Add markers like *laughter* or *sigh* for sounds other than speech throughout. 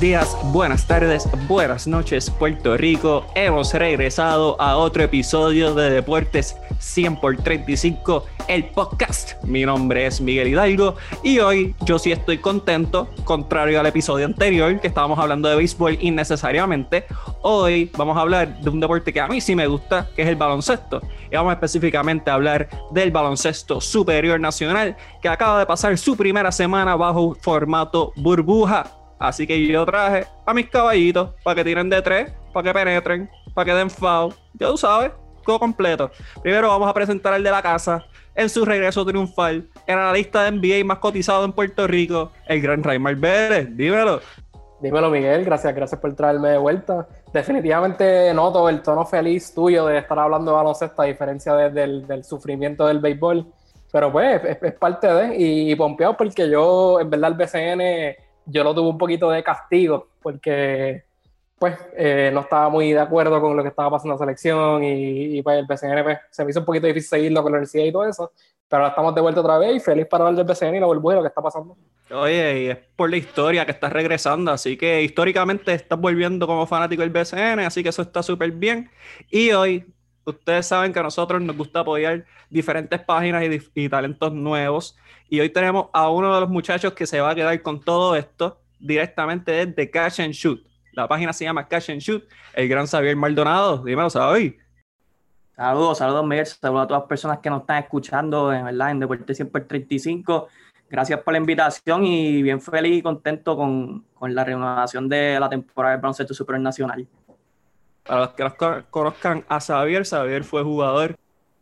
Días, buenas tardes, buenas noches, Puerto Rico. Hemos regresado a otro episodio de Deportes 100 por 35, el podcast. Mi nombre es Miguel Hidalgo y hoy yo sí estoy contento, contrario al episodio anterior que estábamos hablando de béisbol innecesariamente. Hoy vamos a hablar de un deporte que a mí sí me gusta, que es el baloncesto. Y vamos específicamente a hablar del baloncesto superior nacional, que acaba de pasar su primera semana bajo formato burbuja Así que yo traje a mis caballitos para que tiren de tres, para que penetren, para que den foul. Ya tú sabes, todo completo. Primero vamos a presentar al de la casa en su regreso triunfal, en la lista de NBA más cotizado en Puerto Rico, el gran Raymar Vélez. Dímelo. Dímelo, Miguel. Gracias, gracias por traerme de vuelta. Definitivamente noto el tono feliz tuyo de estar hablando de baloncesto, a diferencia del, sufrimiento del béisbol. Pero pues, es, parte de. Y, y pompeado porque yo, en verdad, el BCN yo lo tuve un poquito de castigo porque pues eh, no estaba muy de acuerdo con lo que estaba pasando en la selección y, pues el BCN pues, se me hizo un poquito difícil seguirlo con la universidad y todo eso, pero ahora estamos de vuelta otra vez y feliz para hablar del BCN y la burbuja lo que está pasando. Oye, y es por la historia que estás regresando, así que históricamente estás volviendo como fanático del BCN, así que eso está súper bien. Y hoy, ustedes saben que a nosotros nos gusta apoyar diferentes páginas y, y talentos nuevos. Y hoy tenemos a uno de los muchachos que se va a quedar con todo esto directamente desde Cash and Shoot. La página se llama Cash and Shoot, el gran Xavier Maldonado. Dímelo, Xavier. Saludos, saludos, Miguel. Saludos a todas las personas que nos están escuchando, en verdad, en Deporte 135. Gracias por la invitación y bien feliz y contento con, con la renovación de la temporada del baloncesto supernacional. Para los que nos conozcan a Xavier, Xavier fue jugador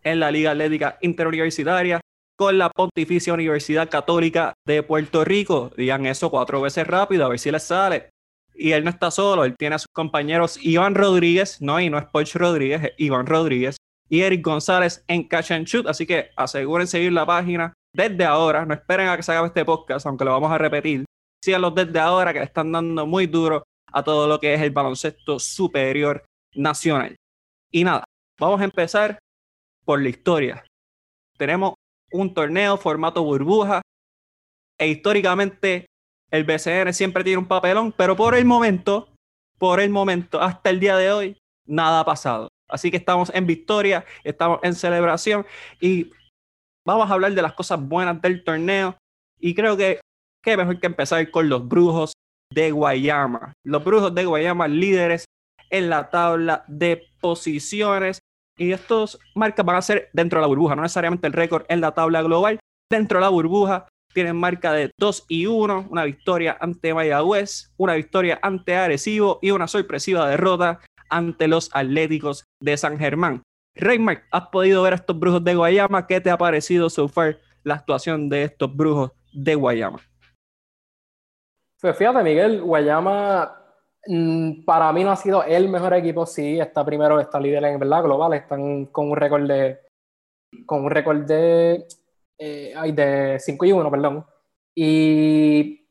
en la Liga Atlética Interuniversitaria, con la Pontificia Universidad Católica de Puerto Rico. Digan eso cuatro veces rápido, a ver si les sale. Y él no está solo, él tiene a sus compañeros Iván Rodríguez, no, y no es Poch Rodríguez, es Iván Rodríguez, y Eric González en Catch and Shoot. Así que asegúrense seguir la página desde ahora. No esperen a que se acabe este podcast, aunque lo vamos a repetir. Síganlos desde ahora, que le están dando muy duro a todo lo que es el baloncesto superior nacional. Y nada, vamos a empezar por la historia. Tenemos un torneo formato burbuja. E históricamente el BCN siempre tiene un papelón, pero por el momento, por el momento, hasta el día de hoy, nada ha pasado. Así que estamos en victoria, estamos en celebración y vamos a hablar de las cosas buenas del torneo. Y creo que qué mejor que empezar con los brujos de Guayama. Los brujos de Guayama, líderes en la tabla de posiciones. Y estos marcas van a ser dentro de la burbuja, no necesariamente el récord en la tabla global. Dentro de la burbuja tienen marca de 2 y 1, una victoria ante Mayagüez, una victoria ante Arecibo y una sorpresiva derrota ante los Atléticos de San Germán. Reymar, ¿has podido ver a estos brujos de Guayama? ¿Qué te ha parecido so far la actuación de estos brujos de Guayama? Pues fíjate, Miguel, Guayama para mí no ha sido el mejor equipo, sí, está primero, está líder en verdad global, están con un récord de con un récord de eh, de 5 y 1, perdón. Y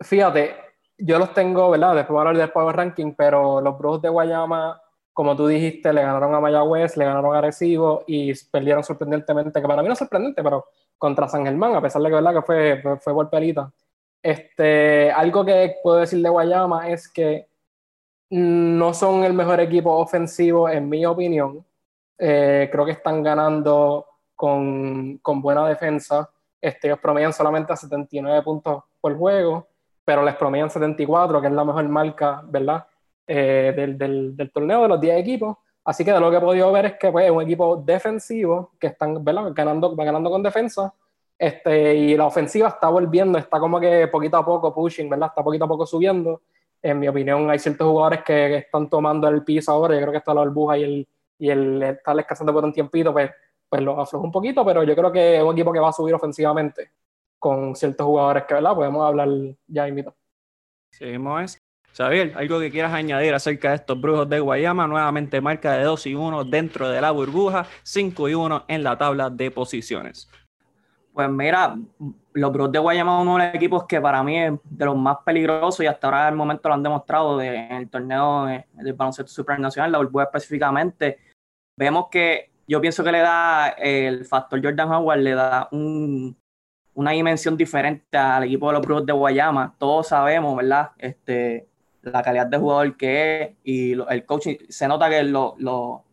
fíjate, yo los tengo, ¿verdad? Después voy a hablar del Power Ranking, pero los Brujos de Guayama, como tú dijiste, le ganaron a Mayagüez, le ganaron a Arecibo y perdieron sorprendentemente, que para mí no es sorprendente, pero contra San Germán, a pesar de que, ¿verdad? que fue, fue, fue golperita. Este, algo que puedo decir de Guayama es que no son el mejor equipo ofensivo, en mi opinión. Eh, creo que están ganando con, con buena defensa. Este, ellos promedian solamente a 79 puntos por juego, pero les promedian 74, que es la mejor marca, ¿verdad? Eh, del, del, torneo de los 10 equipos. Así que de lo que he podido ver es que pues, es un equipo defensivo que están. Ganando, ganando con defensa este, y la ofensiva está volviendo, está como que poquito a poco pushing, ¿verdad? Está poquito a poco subiendo. En mi opinión, hay ciertos jugadores que, están tomando el piso ahora. Yo creo que está la burbuja y el, y el estar descansando por un tiempito, pues, pues lo afloja un poquito, pero yo creo que es un equipo que va a subir ofensivamente con ciertos jugadores que, ¿verdad? Podemos hablar ya invito. Seguimos es. Xavier, algo que quieras añadir acerca de estos brujos de Guayama, nuevamente marca de 2 y 1 dentro de la burbuja, 5 y 1 en la tabla de posiciones. Pues mira, los Bros de Guayama uno de los equipos que para mí es de los más peligrosos y hasta ahora el momento lo han demostrado en el torneo del baloncesto supernacional, la burbuja específicamente. Vemos que yo pienso que le da el factor Jordan Howard, le da un, una dimensión diferente al equipo de los Brujos de Guayama. Todos sabemos, ¿verdad? Este, la calidad de jugador que es y el coaching, se nota que lo,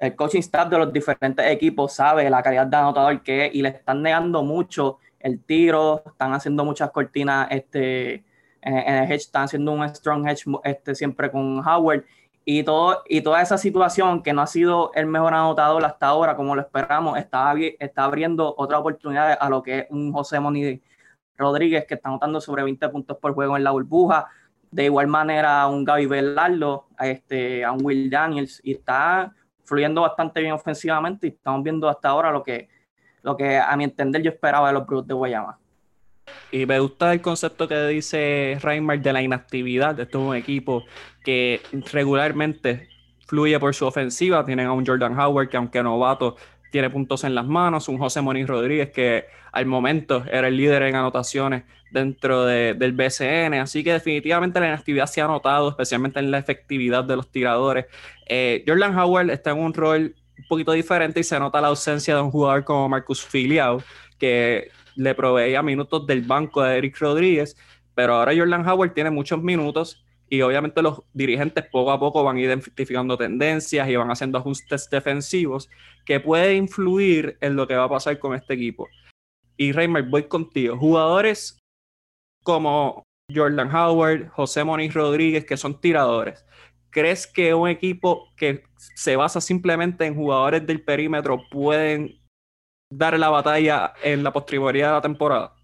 el coaching staff de los diferentes equipos sabe la calidad de anotador que es y le están negando mucho el tiro, están haciendo muchas cortinas este, en, el hedge, están haciendo un strong hedge este, siempre con Howard y, todo, y toda esa situación que no ha sido el mejor anotador hasta ahora, como lo esperamos, está, está abriendo otra oportunidad a lo que es un José Moni Rodríguez que está anotando sobre 20 puntos por juego en la burbuja. De igual manera a un Gaby Velardo, este, a un Will Daniels, y está fluyendo bastante bien ofensivamente y estamos viendo hasta ahora lo que, lo que a mi entender yo esperaba de los Brutes de Guayama. Y me gusta el concepto que dice Reimar de la inactividad. Esto es un equipo que regularmente fluye por su ofensiva. Tienen a un Jordan Howard que aunque novato tiene puntos en las manos, un José Moniz Rodríguez que al momento era el líder en anotaciones dentro del BCN, así que definitivamente la inactividad se ha notado, especialmente en la efectividad de los tiradores. Eh, Jordan Howard está en un rol un poquito diferente y se nota la ausencia de un jugador como Marcus Filiao, que le proveía minutos del banco de Eric Rodríguez, pero ahora Jordan Howard tiene muchos minutos y obviamente los dirigentes poco a poco van identificando tendencias y van haciendo ajustes defensivos que puede influir en lo que va a pasar con este equipo. Y Reimer, voy contigo. Jugadores como Jordan Howard, José Moniz Rodríguez, que son tiradores. ¿Crees que un equipo que se basa simplemente en jugadores del perímetro pueden dar la batalla en la postrimería de la temporada?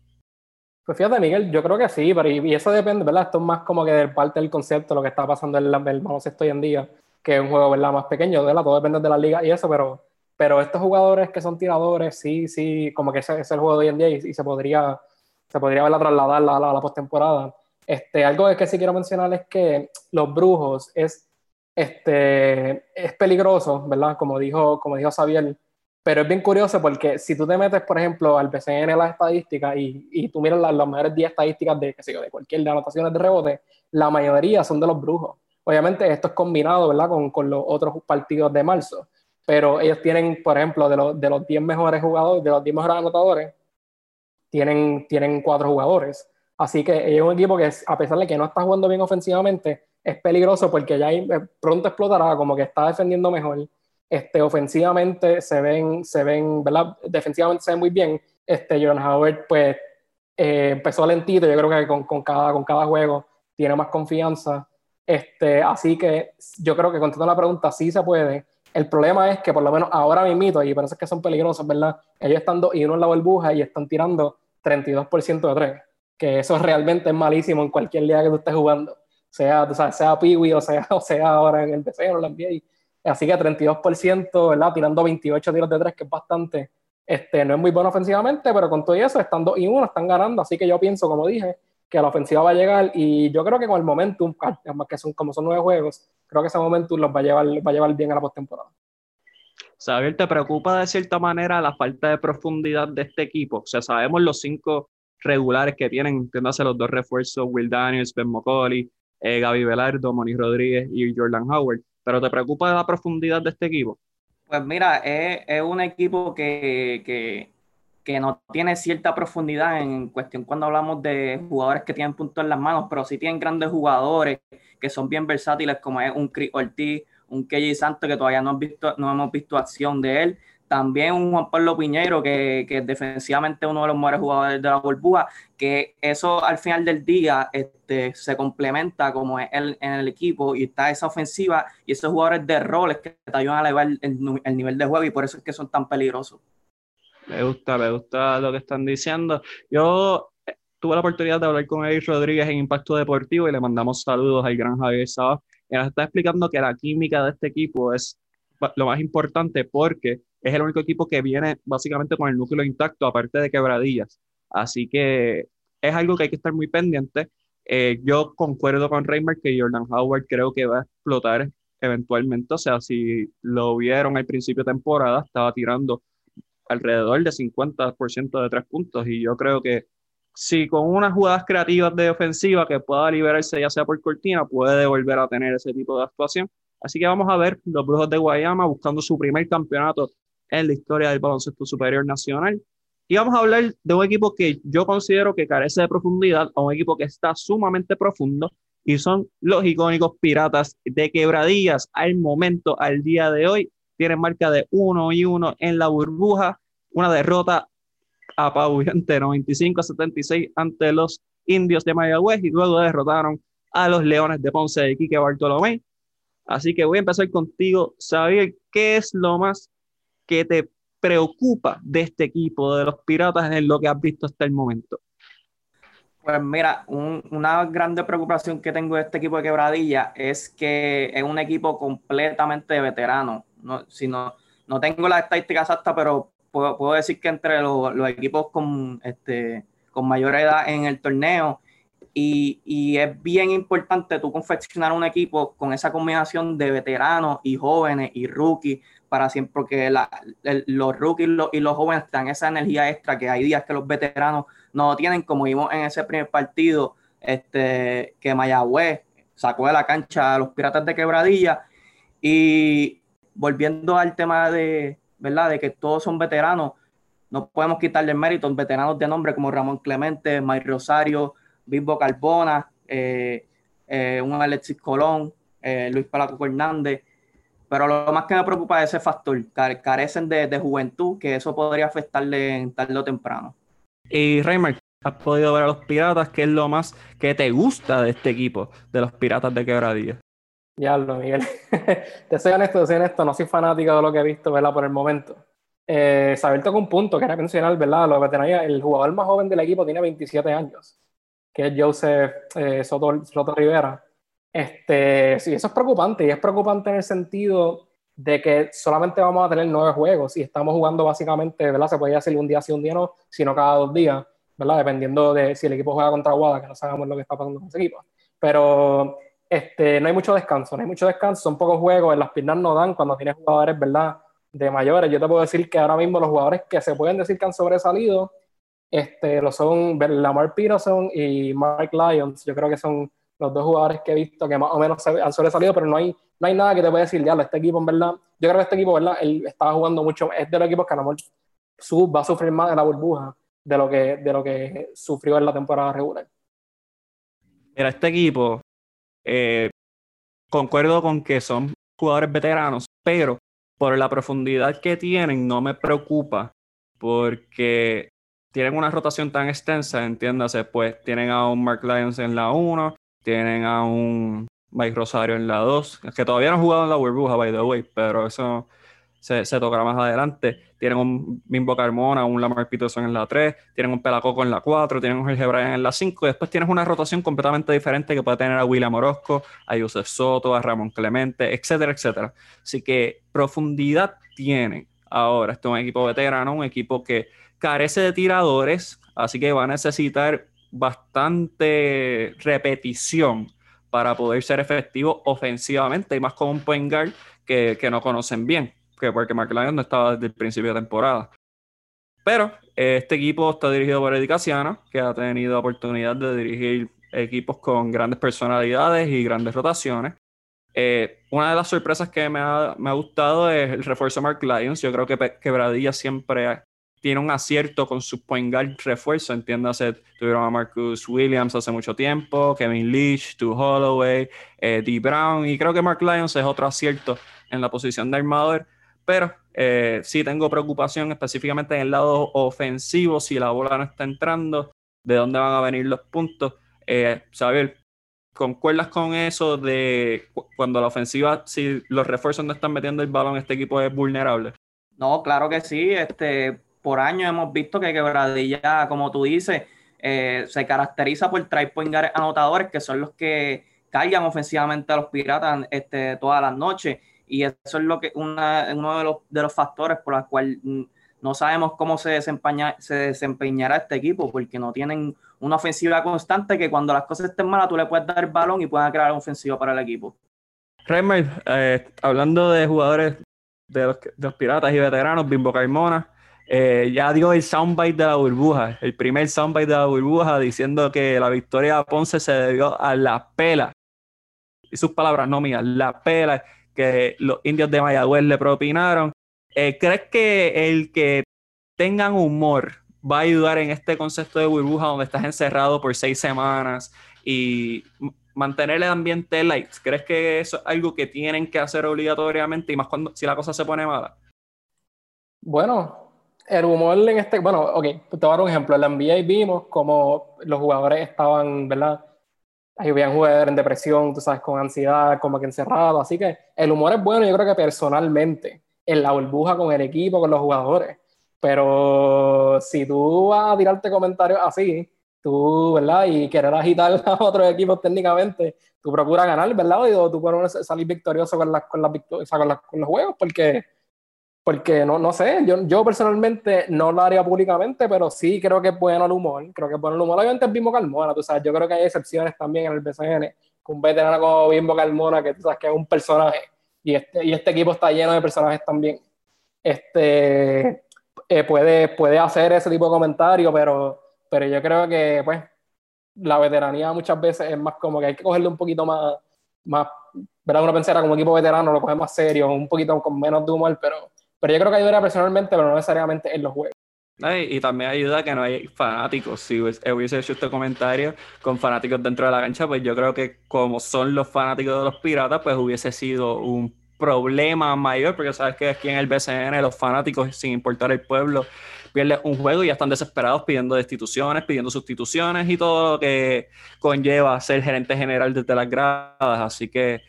Pues fíjate, Miguel, yo creo que sí, pero y, eso depende, ¿verdad? Esto es más como que de parte del concepto, lo que está pasando en el, el baloncesto hoy en día, que es un juego, ¿verdad? Más pequeño, ¿verdad? Todo depende de la liga y eso, pero, pero estos jugadores que son tiradores, sí, sí, como que ese es el juego de hoy en día y, se podría, se podría trasladar a la, la, postemporada. Este, algo que sí quiero mencionar es que los brujos es, este, es peligroso, ¿verdad? Como dijo, como dijo Xavier, pero es bien curioso porque si tú te metes, por ejemplo, al BCN las estadísticas y, y tú miras las, las mejores 10 estadísticas de, qué de cualquier de anotaciones de rebote, la mayoría son de los brujos. Obviamente esto es combinado, ¿verdad? Con, con los otros partidos de marzo. Pero ellos tienen, por ejemplo, de los, de los 10 mejores jugadores, de los 10 mejores anotadores, tienen, tienen cuatro jugadores. Así que es un equipo que, a pesar de que no está jugando bien ofensivamente, es peligroso porque ya eh, pronto explotará, como que está defendiendo mejor este, ofensivamente se ven, se ven, ¿verdad? Defensivamente se ven muy bien. Este, Jordan Howard, pues, eh, empezó lentito, yo creo que con, con, cada, con cada juego tiene más confianza. Este, así que yo creo que contestando la pregunta, sí se puede. El problema es que por lo menos ahora mismo, y por eso es que son peligrosos, ¿verdad? Ellos están dos y uno en la burbuja y están tirando 32% de tres, que eso realmente es malísimo en cualquier liga que tú estés jugando, sea, sea Piwi o sea, *laughs* o sea ahora en el PC o en la NBA Así que 32%, ¿verdad? Tirando 28 tiros de tres, que es bastante. Este, no es muy bueno ofensivamente, pero con todo eso, están 2 y 1, están ganando. Así que yo pienso, como dije, que la ofensiva va a llegar y yo creo que con el momentum, que son como son nueve juegos, creo que ese momentum los va a llevar, va a llevar bien a la postemporada. Xavier, ¿te preocupa de cierta manera la falta de profundidad de este equipo? O sea, sabemos los cinco regulares que tienen, entiéndase los dos refuerzos, Will Daniels, Ben McCauley, eh, Gaby Velardo, Moniz Rodríguez y Jordan Howard. ¿Pero te preocupa la profundidad de este equipo? Pues mira, es, un equipo que, que, no tiene cierta profundidad en cuestión cuando hablamos de jugadores que tienen puntos en las manos, pero sí tienen grandes jugadores que son bien versátiles, como es un Chris Ortiz, un KJ Santos, que todavía no, visto, no hemos visto acción de él. También un Juan Pablo Piñero, que, que defensivamente uno de los mejores jugadores de la burbuja, que eso al final del día este, se complementa como es el, en el equipo y está esa ofensiva y esos jugadores de roles que te ayudan a elevar el, el nivel de juego y por eso es que son tan peligrosos. Me gusta, me gusta lo que están diciendo. Yo eh, tuve la oportunidad de hablar con Eric Rodríguez en Impacto Deportivo y le mandamos saludos al gran Javier Sabas. Y nos está explicando que la química de este equipo es lo más importante porque es el único equipo que viene básicamente con el núcleo intacto, aparte de quebradillas. Así que es algo que hay que estar muy pendiente. Eh, yo concuerdo con Reimer que Jordan Howard creo que va a explotar eventualmente. O sea, si lo vieron al principio de temporada, estaba tirando alrededor de 50% de tres puntos. Y yo creo que si con unas jugadas creativas de ofensiva que pueda liberarse ya sea por cortina, puede volver a tener ese tipo de actuación. Así que vamos a ver los Brujos de Guayama buscando su primer campeonato en la historia del baloncesto superior nacional. Y vamos a hablar de un equipo que yo considero que carece de profundidad, a un equipo que está sumamente profundo, y son los icónicos Piratas de Quebradillas. Al momento, al día de hoy, tienen marca de 1 y 1 en la burbuja, una derrota apabullante 95 a 76 ante los indios de Mayagüez y luego derrotaron a los Leones de Ponce de Quique Bartolomé. Así que voy a empezar contigo, Xavier, ¿qué es lo más que te preocupa de este equipo, de los Piratas, en lo que has visto hasta el momento? Pues mira, una grande preocupación que tengo de este equipo de Quebradilla es que es un equipo completamente veterano. No, si no, tengo las estadísticas exactas, pero puedo, decir que entre los, equipos con, este, con mayor edad en el torneo, y, es bien importante tú confeccionar un equipo con esa combinación de veteranos y jóvenes y rookies para siempre, porque los rookies y los jóvenes dan esa energía extra que hay días que los veteranos no tienen, como vimos en ese primer partido, este, que Mayagüez sacó de la cancha a los Piratas de Quebradilla. Y volviendo al tema de, ¿verdad? De que todos son veteranos, no podemos quitarle el mérito a veteranos de nombre como Ramón Clemente, Mike Rosario, Bisbo Carbona, eh, eh, un Alexis Colón, eh, Luis Palaco Hernández. Pero lo más que me preocupa es ese factor, carecen de, juventud, que eso podría afectarle en tarde o temprano. Y Reimer, ¿has podido ver a los Piratas? ¿Qué es lo más que te gusta de este equipo, de los Piratas de Quebradilla? Ya lo, Miguel. *laughs* te soy honesto, te soy honesto, no soy fanático de lo que he visto, ¿verdad? Por el momento. Eh, Saber tocó un punto que era mencionar, ¿verdad? Lo que el jugador más joven del equipo tiene 27 años, que es Joseph eh, Soto, Soto, Rivera. Este, sí, eso es preocupante y es preocupante en el sentido de que solamente vamos a tener nueve juegos y estamos jugando básicamente, ¿verdad? Se podría hacer un día sí, un día no, sino cada dos días, ¿verdad? Dependiendo de si el equipo juega contra Guada, que no sabemos lo que está pasando con ese equipo. Pero este, no hay mucho descanso, no hay mucho descanso, son pocos juegos, en las piernas no dan cuando tienes jugadores, ¿verdad? De mayores. Yo te puedo decir que ahora mismo los jugadores que se pueden decir que han sobresalido, este, lo son Lamar Peterson y Mark Lyons. Yo creo que son los dos jugadores que he visto que más o menos han sobresalido, pero no hay, no hay nada que te pueda decir, diablo, este equipo en verdad, yo creo que este equipo, ¿verdad? Él estaba jugando mucho, es de los equipos que a lo mejor va a sufrir más de la burbuja de lo que, de lo que sufrió en la temporada regular. Mira, este equipo eh, concuerdo con que son jugadores veteranos, pero por la profundidad que tienen no me preocupa porque tienen una rotación tan extensa, entiéndase, pues tienen a un Mark Lyons en la 1, tienen a un Mike Rosario en la 2, que todavía no han jugado en la burbuja, by the way, pero eso se, tocará más adelante. Tienen un Bimbo Carmona, un Lamar Peterson en la 3, tienen un Pelacoco en la 4, tienen un Jorge Bryan en la 5, y después tienes una rotación completamente diferente que puede tener a William Orozco, a Yusef Soto, a Ramón Clemente, etcétera, etcétera. Así que profundidad tienen. Ahora, este es un equipo veterano, un equipo que carece de tiradores, así que va a necesitar bastante repetición para poder ser efectivo ofensivamente y más con un point guard que, que no conocen bien que porque McLaren no estaba desde el principio de temporada. Pero este equipo está dirigido por Eddie Casiano, que ha tenido oportunidad de dirigir equipos con grandes personalidades y grandes rotaciones. Eh, una de las sorpresas que me ha, me ha, gustado es el refuerzo Mark Lyons. Yo creo que Quebradilla siempre tiene un acierto con su point guard refuerzo. Entiéndase, tuvieron a Marcus Williams hace mucho tiempo, Kevin Leach, Stu Holloway, eh, Dee Brown, y creo que Mark Lyons es otro acierto en la posición de armador pero eh, sí tengo preocupación específicamente en el lado ofensivo, si la bola no está entrando, de dónde van a venir los puntos. Eh, Saber, ¿concuerdas con eso de cuando la ofensiva, si los refuerzos no están metiendo el balón, este equipo es vulnerable? No, claro que sí. Este, por años hemos visto que Quebradilla, como tú dices, eh, se caracteriza por traer point anotadores, que son los que cargan ofensivamente a los piratas este, todas las noches y eso es lo que una, uno de los, de los factores por los cuales no sabemos cómo se, desempeña, se desempeñará este equipo, porque no tienen una ofensiva constante que cuando las cosas estén malas tú le puedes dar el balón y puedan crear ofensiva para el equipo. Reimer, eh, hablando de jugadores de los, de los, piratas y veteranos, Bimbo Carmona, eh, ya dio el soundbite de la burbuja, el primer soundbite de la burbuja diciendo que la victoria de Ponce se debió a la pela. Y sus palabras, no mías, la pela que los indios de Mayagüez le propinaron. Eh, ¿Crees que el que tengan humor va a ayudar en este concepto de burbuja donde estás encerrado por seis semanas y mantener el ambiente light? ¿Crees que eso es algo que tienen que hacer obligatoriamente y más cuando si la cosa se pone mala? Bueno, el humor en este, bueno, ok, te voy a dar un ejemplo. En la NBA vimos como los jugadores estaban, ¿verdad? Ahí habían jugadores en depresión, tú sabes, con ansiedad, como que encerrados. Así que el humor es bueno, yo creo que personalmente, en la burbuja con el equipo, con los jugadores. Pero si tú vas a tirarte comentarios así, tú, ¿verdad? Y querer agitar *laughs* a otros equipos técnicamente, tú procuras ganar, ¿verdad? O tú puedes salir victorioso con, las, con, las, con, con los juegos, porque porque no, no sé, yo, yo personalmente no lo haría públicamente, pero sí creo que es bueno el humor. Creo que es bueno el humor. Obviamente es Bimbo Carmona, tú sabes. Yo creo que hay excepciones también en el BCN. Un veterano como Bimbo Carmona, que tú sabes que es un personaje. Y este, y este equipo está lleno de personajes también. Este, eh, puede, puede hacer ese tipo de comentario, pero, pero yo creo que, pues, la veteranía muchas veces es más como que hay que cogerle un poquito más, más ¿verdad? Uno pensara como equipo veterano lo coge más serio, un poquito con menos de humor, pero pero yo creo que ayudaría personalmente, pero no necesariamente en los juegos. Y, también ayuda que no hay fanáticos. Si hubiese hecho este comentario con fanáticos dentro de la cancha, pues yo creo que como son los fanáticos de los piratas, pues hubiese sido un problema mayor, porque sabes que aquí en el BCN los fanáticos, sin importar el pueblo, pierden un juego y ya están desesperados pidiendo destituciones, pidiendo sustituciones y todo lo que conlleva ser gerente general desde las gradas. Así que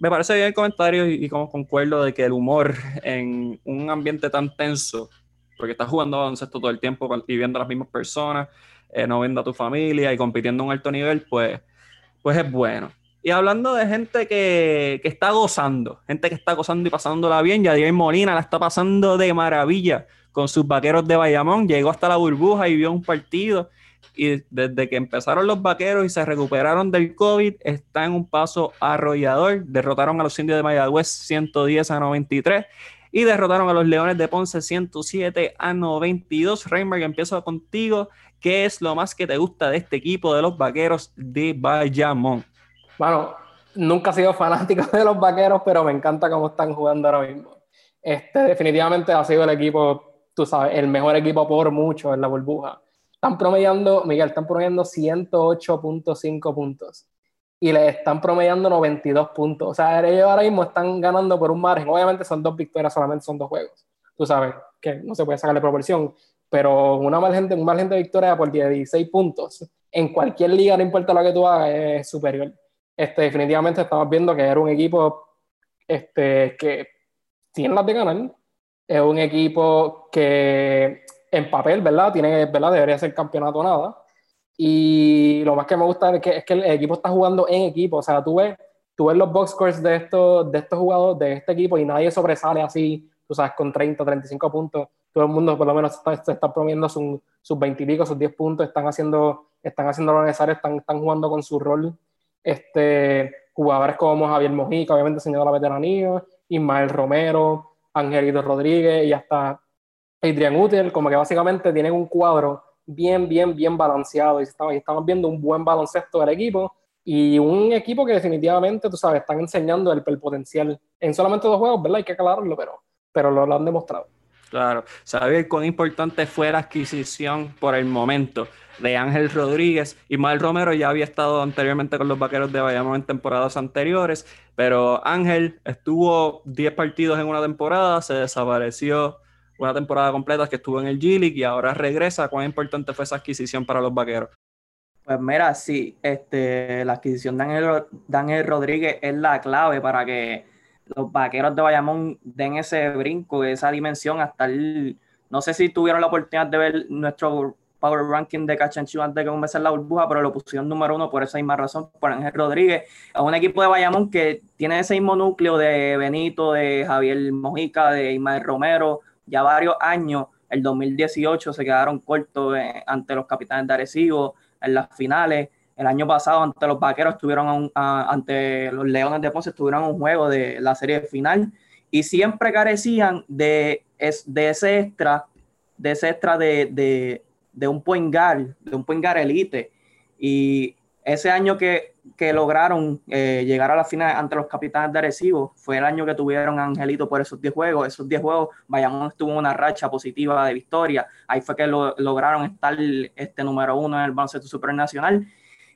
me parece bien el comentario y, como concuerdo de que el humor en un ambiente tan tenso, porque estás jugando baloncesto todo el tiempo y viendo a las mismas personas, eh, no viendo a tu familia y compitiendo a un alto nivel, pues, pues es bueno. Y hablando de gente que, que está gozando, gente que está gozando y pasándola bien, Yadier Molina la está pasando de maravilla con sus vaqueros de Bayamón, llegó hasta la burbuja y vio un partido y desde que empezaron los vaqueros y se recuperaron del COVID, está en un paso arrollador. Derrotaron a los indios de Mayagüez 110 a 93 y derrotaron a los Leones de Ponce 107 a 92. Reimberg, empiezo contigo. ¿Qué es lo más que te gusta de este equipo de los vaqueros de Bayamón? Bueno, nunca he sido fanático de los vaqueros, pero me encanta cómo están jugando ahora mismo. Este definitivamente ha sido el equipo, tú sabes, el mejor equipo por mucho en la burbuja están promediando, Miguel, están promediando 108.5 puntos y le están promediando 92 puntos. O sea, ellos ahora mismo están ganando por un margen. Obviamente son dos victorias, solamente son dos juegos. Tú sabes que no se puede sacarle proporción, pero una margen de, un margen de victoria por 16 puntos en cualquier liga, no importa lo que tú hagas, es superior. Este, definitivamente estamos viendo que era un equipo este, que tiene las de ganar. Es un equipo que en papel, ¿verdad? Tiene, ¿verdad? Debería ser campeonato nada. Y lo más que me gusta es que, es que el equipo está jugando en equipo. O sea, tú ves, tú ves los box scores de estos, de estos jugadores, de este equipo, y nadie sobresale así, tú sabes, con 30, 35 puntos. Todo el mundo, por lo menos, está, está promoviendo sus, sus 20 y pico, sus 10 puntos, están haciendo, están haciendo lo necesario, están, están jugando con su rol. Este, jugadores como Javier Mojica, obviamente señor de la veteranía, Ismael Romero, Angelito Rodríguez y hasta Adrian Uter, como que básicamente tienen un cuadro bien, bien, bien balanceado y estamos, viendo un buen baloncesto del equipo y un equipo que definitivamente, tú sabes, están enseñando el, potencial en solamente dos juegos, ¿verdad? Hay que aclararlo, pero, pero lo, han demostrado. Claro, saber cuán importante fue la adquisición por el momento de Ángel Rodríguez. y Mal Romero ya había estado anteriormente con los Vaqueros de Bayamón en temporadas anteriores, pero Ángel estuvo 10 partidos en una temporada, se desapareció una temporada completa que estuvo en el G-League y ahora regresa. ¿Cuán importante fue esa adquisición para los vaqueros? Pues mira, sí, este, la adquisición de Daniel, Rodríguez es la clave para que los vaqueros de Bayamón den ese brinco, esa dimensión hasta el... No sé si tuvieron la oportunidad de ver nuestro Power Ranking de Catch and antes de que comenzara la burbuja, pero lo pusieron número uno por esa misma razón, por Ángel Rodríguez. Es un equipo de Bayamón que tiene ese mismo núcleo de Benito, de Javier Mojica, de Ismael Romero, ya varios años, el 2018 se quedaron cortos eh, ante los capitanes de Arecibo en las finales. El año pasado ante los Vaqueros estuvieron ante los Leones de Ponce estuvieron un juego de la serie final y siempre carecían de, de ese extra, de ese extra de, de, un point de un point elite. Y ese año que que lograron eh, llegar a la final ante los capitanes de Arecibo fue el año que tuvieron Angelito por esos 10 juegos. Esos 10 juegos, Bayamón estuvo en una racha positiva de victoria. Ahí fue que lo, lograron estar este número uno en el baloncesto supernacional.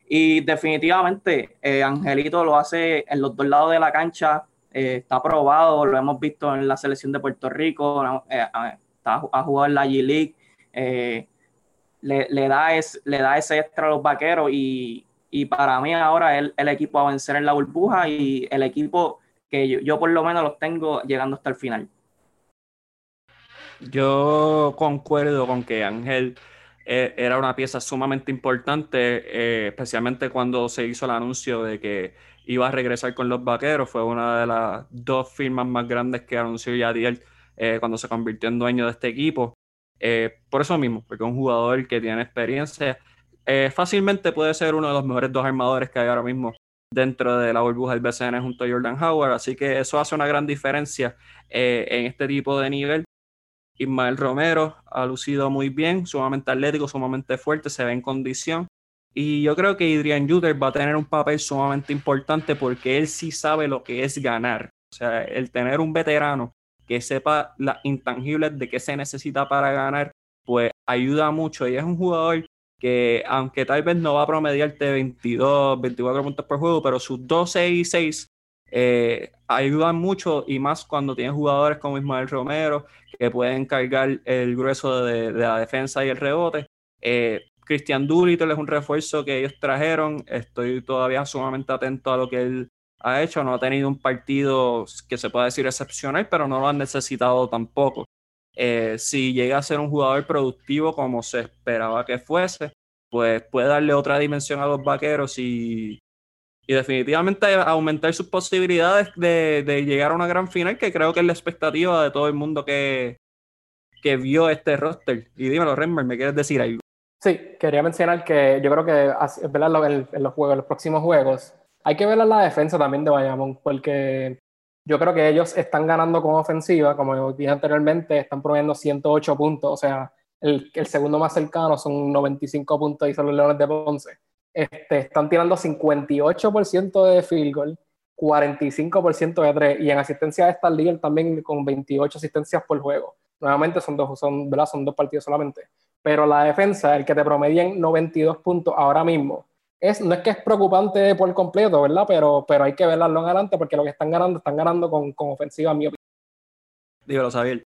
Y definitivamente eh, Angelito lo hace en los dos lados de la cancha. Eh, está probado, lo hemos visto en la selección de Puerto Rico, está, ha jugado en la G-League. Le, da le da ese extra a los vaqueros y, y para mí ahora es el, equipo a vencer en la burbuja y el equipo que yo, por lo menos los tengo llegando hasta el final. Yo concuerdo con que Ángel eh, era una pieza sumamente importante, eh, especialmente cuando se hizo el anuncio de que iba a regresar con los vaqueros. Fue una de las dos firmas más grandes que anunció Yadiel eh, cuando se convirtió en dueño de este equipo. por eso mismo, porque es un jugador que tiene experiencia eh, fácilmente puede ser uno de los mejores dos armadores que hay ahora mismo dentro de la burbuja del BCN junto a Jordan Howard, así que eso hace una gran diferencia eh, en este tipo de nivel. Ismael Romero ha lucido muy bien, sumamente atlético, sumamente fuerte, se ve en condición. Y yo creo que Adrian Juder va a tener un papel sumamente importante porque él sí sabe lo que es ganar. O sea, el tener un veterano que sepa las intangibles de qué se necesita para ganar, pues ayuda mucho. Y es un jugador que aunque tal vez no va a promediarte 22, 24 puntos por juego, pero sus 12 y 6 eh, ayudan mucho y más cuando tienes jugadores como Ismael Romero que pueden cargar el grueso de, la defensa y el rebote. Eh, Christian Doolittle es un refuerzo que ellos trajeron. Estoy todavía sumamente atento a lo que él ha hecho. No ha tenido un partido que se pueda decir excepcional, pero no lo han necesitado tampoco. Eh, si llega a ser un jugador productivo como se esperaba que fuese, pues puede darle otra dimensión a los vaqueros y, definitivamente aumentar sus posibilidades de, llegar a una gran final, que creo que es la expectativa de todo el mundo que, que vio este roster. Y dímelo, Renmer, ¿me quieres decir algo? Sí, quería mencionar que yo creo que en los juegos, en los próximos juegos, hay que ver la defensa también de Bayamón, porque yo creo que ellos están ganando con ofensiva, como dije anteriormente, están proveyendo 108 puntos, o sea, el, el segundo más cercano son 95 puntos y son los Leones de Ponce. Este, están tirando 58% de field goal, 45% de 3 y en asistencia de esta líder también con 28 asistencias por juego. Nuevamente son dos, son, ¿verdad? son dos partidos solamente. Pero la defensa, el que te promedien 92 puntos ahora mismo, no es que es preocupante por completo, ¿verdad? Pero, pero hay que verlo en adelante porque lo que están ganando, están ganando con, con ofensiva, en mi opinión. Dígalo, Xavier.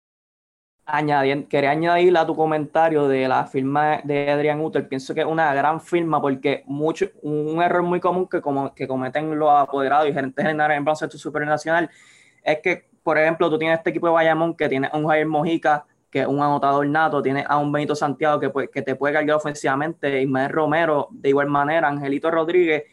Añadir, quería añadir a tu comentario de la firma de Adrian Uter. Pienso que es una gran firma porque mucho, un error muy común que, como, que cometen los apoderados y gerentes generales en baloncesto supernacional es que, por ejemplo, tú tienes este equipo de Bayamón que tiene un Javier Mojica que un anotador nato, tiene a un Benito Santiago que, te puede cargar ofensivamente, Ismael Romero de igual manera, Angelito Rodríguez.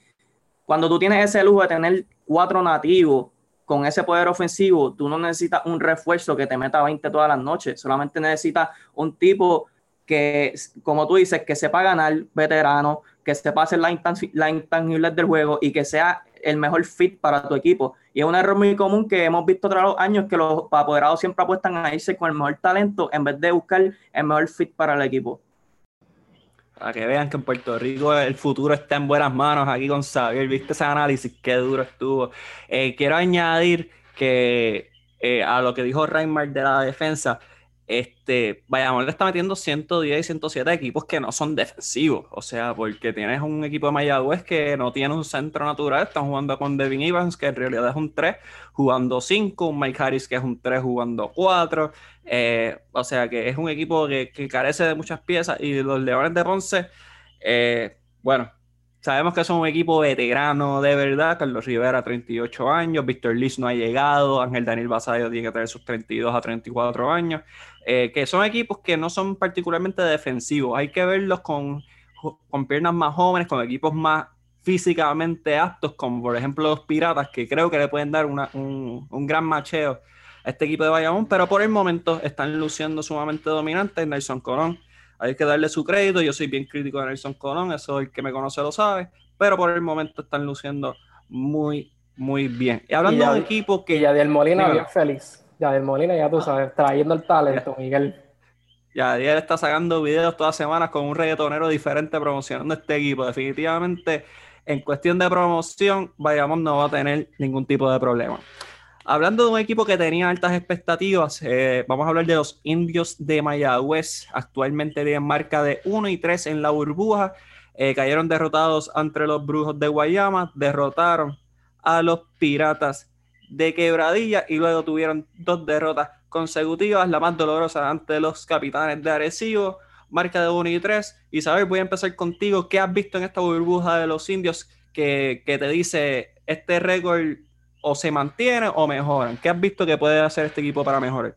Cuando tú tienes ese lujo de tener cuatro nativos con ese poder ofensivo, tú no necesitas un refuerzo que te meta 20 todas las noches, solamente necesitas un tipo que, como tú dices, que sepa ganar, veterano, que sepa hacer las la intangibles del juego y que sea el mejor fit para tu equipo. Y es un error muy común que hemos visto tras los años que los apoderados siempre apuestan a irse con el mejor talento en vez de buscar el mejor fit para el equipo. Para que vean que en Puerto Rico el futuro está en buenas manos aquí con Xavier. ¿Viste ese análisis? Qué duro estuvo. Eh, quiero añadir que eh, a lo que dijo Reinhardt de la defensa, este, Bayamón le está metiendo 110 y 107 equipos que no son defensivos. O sea, porque tienes un equipo de Mayagüez que no tiene un centro natural. Están jugando con Devin Evans, que en realidad es un 3, jugando 5. Un Mike Harris, que es un 3, jugando 4. Eh, o sea, que es un equipo que, carece de muchas piezas. Y los Leones de Ponce, eh, bueno, Sabemos que son un equipo veterano de verdad. Carlos Rivera, 38 años. Víctor Liz no ha llegado. Ángel Daniel Basayo tiene que tener sus 32 a 34 años. Eh, que son equipos que no son particularmente defensivos. Hay que verlos con, con piernas más jóvenes, con equipos más físicamente aptos, como por ejemplo los Piratas, que creo que le pueden dar un, un, gran macheo a este equipo de Bayamón, pero por el momento están luciendo sumamente dominantes. Nelson Colón, hay que darle su crédito. Yo soy bien crítico de Nelson Colón, eso el que me conoce lo sabe, pero por el momento están luciendo muy, muy bien. Y hablando de equipos que. ya del Molina, bien feliz. Ya del Molina, ya tú sabes, trayendo el talento, Miguel. Ya, él está sacando videos todas las semanas con un reggaetonero diferente promocionando este equipo. Definitivamente en cuestión de promoción, Bayamón no va a tener ningún tipo de problema. Hablando de un equipo que tenía altas expectativas, eh, vamos a hablar de los indios de Mayagüez. Actualmente tienen marca de 1 y 3 en la burbuja. Eh, cayeron derrotados ante los brujos de Guayama, derrotaron a los piratas de Quebradilla y luego tuvieron dos derrotas consecutivas, la más dolorosa ante los capitanes de Arecibo, marca de 1 y 3. Isabel, voy a empezar contigo. ¿Qué has visto en esta burbuja de los indios que, que te dice este récord o se mantiene o mejoran? ¿Qué has visto que puede hacer este equipo para mejorar?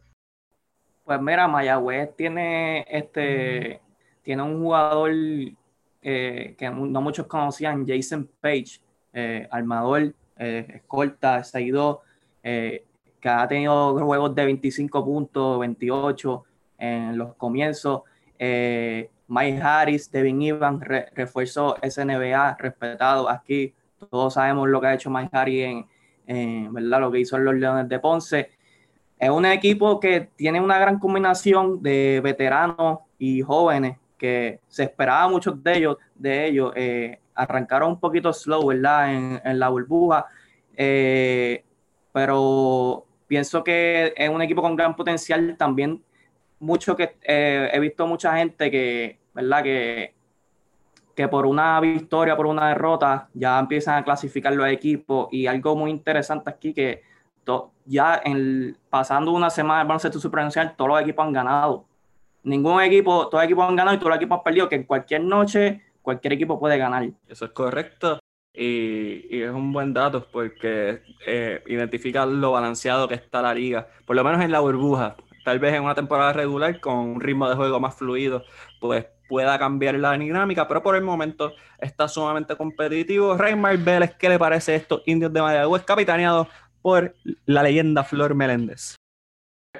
Pues mira, Mayagüez tiene este tiene un jugador eh, que no muchos conocían, Jason Page, eh, armador, eh, escolta, seguidor, que ha tenido juegos de 25 puntos, 28 en los comienzos. Mike Harris, Devin Evans, refuerzo SNBA, respetado aquí. Todos sabemos lo que ha hecho Mike Harris en, eh, ¿verdad? Lo que hizo los Leones de Ponce. Es un equipo que tiene una gran combinación de veteranos y jóvenes que se esperaba muchos de ellos, de ellos eh, arrancaron un poquito slow, ¿verdad? En, la burbuja, eh, pero pienso que es un equipo con gran potencial también. Mucho que he visto mucha gente que, ¿verdad? Que que por una victoria, por una derrota, ya empiezan a clasificar los equipos. Y algo muy interesante aquí que ya en, pasando una semana del baloncesto supernacional, todos los equipos han ganado. Ningún equipo, todos los equipos han ganado y todos los equipos han perdido, que en cualquier noche cualquier equipo puede ganar. Eso es correcto. Y, es un buen dato porque eh, identifica lo balanceado que está la liga, por lo menos en la burbuja. Tal vez en una temporada regular con un ritmo de juego más fluido, pues pueda cambiar la dinámica, pero por el momento está sumamente competitivo. Raymar Vélez, ¿qué le parece estos indios de Mayagüez capitaneados por la leyenda Flor Meléndez?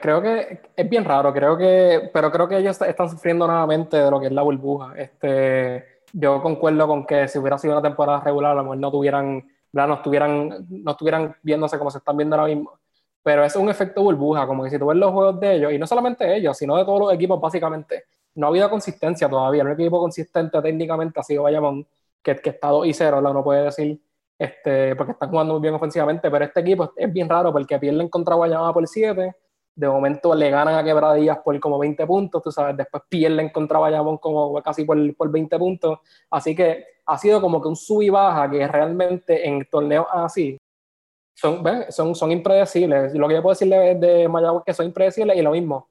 Creo que es bien raro, creo que, pero creo que ellos están sufriendo nuevamente de lo que es la burbuja. Este, yo concuerdo con que si hubiera sido una temporada regular, a lo mejor no tuvieran, no estuvieran, no estuvieran viéndose como se están viendo ahora mismo. Pero es un efecto burbuja, como que si tú ves los juegos de ellos, y no solamente ellos, sino de todos los equipos, básicamente, no ha habido consistencia todavía. El equipo consistente técnicamente ha sido Bayamón, que, que está 2 y 0, no puede decir, este, porque están jugando muy bien ofensivamente, pero este equipo es bien raro porque pierden contra Guayama por 7, de momento le ganan a Quebradillas por como 20 puntos, tú sabes, después pierden contra Bayamón como casi por, por 20 puntos, así que ha sido como que un sub y baja que realmente en torneos así son, son, son impredecibles. Lo que yo puedo decirle de Mayagüez es que son impredecibles y lo mismo,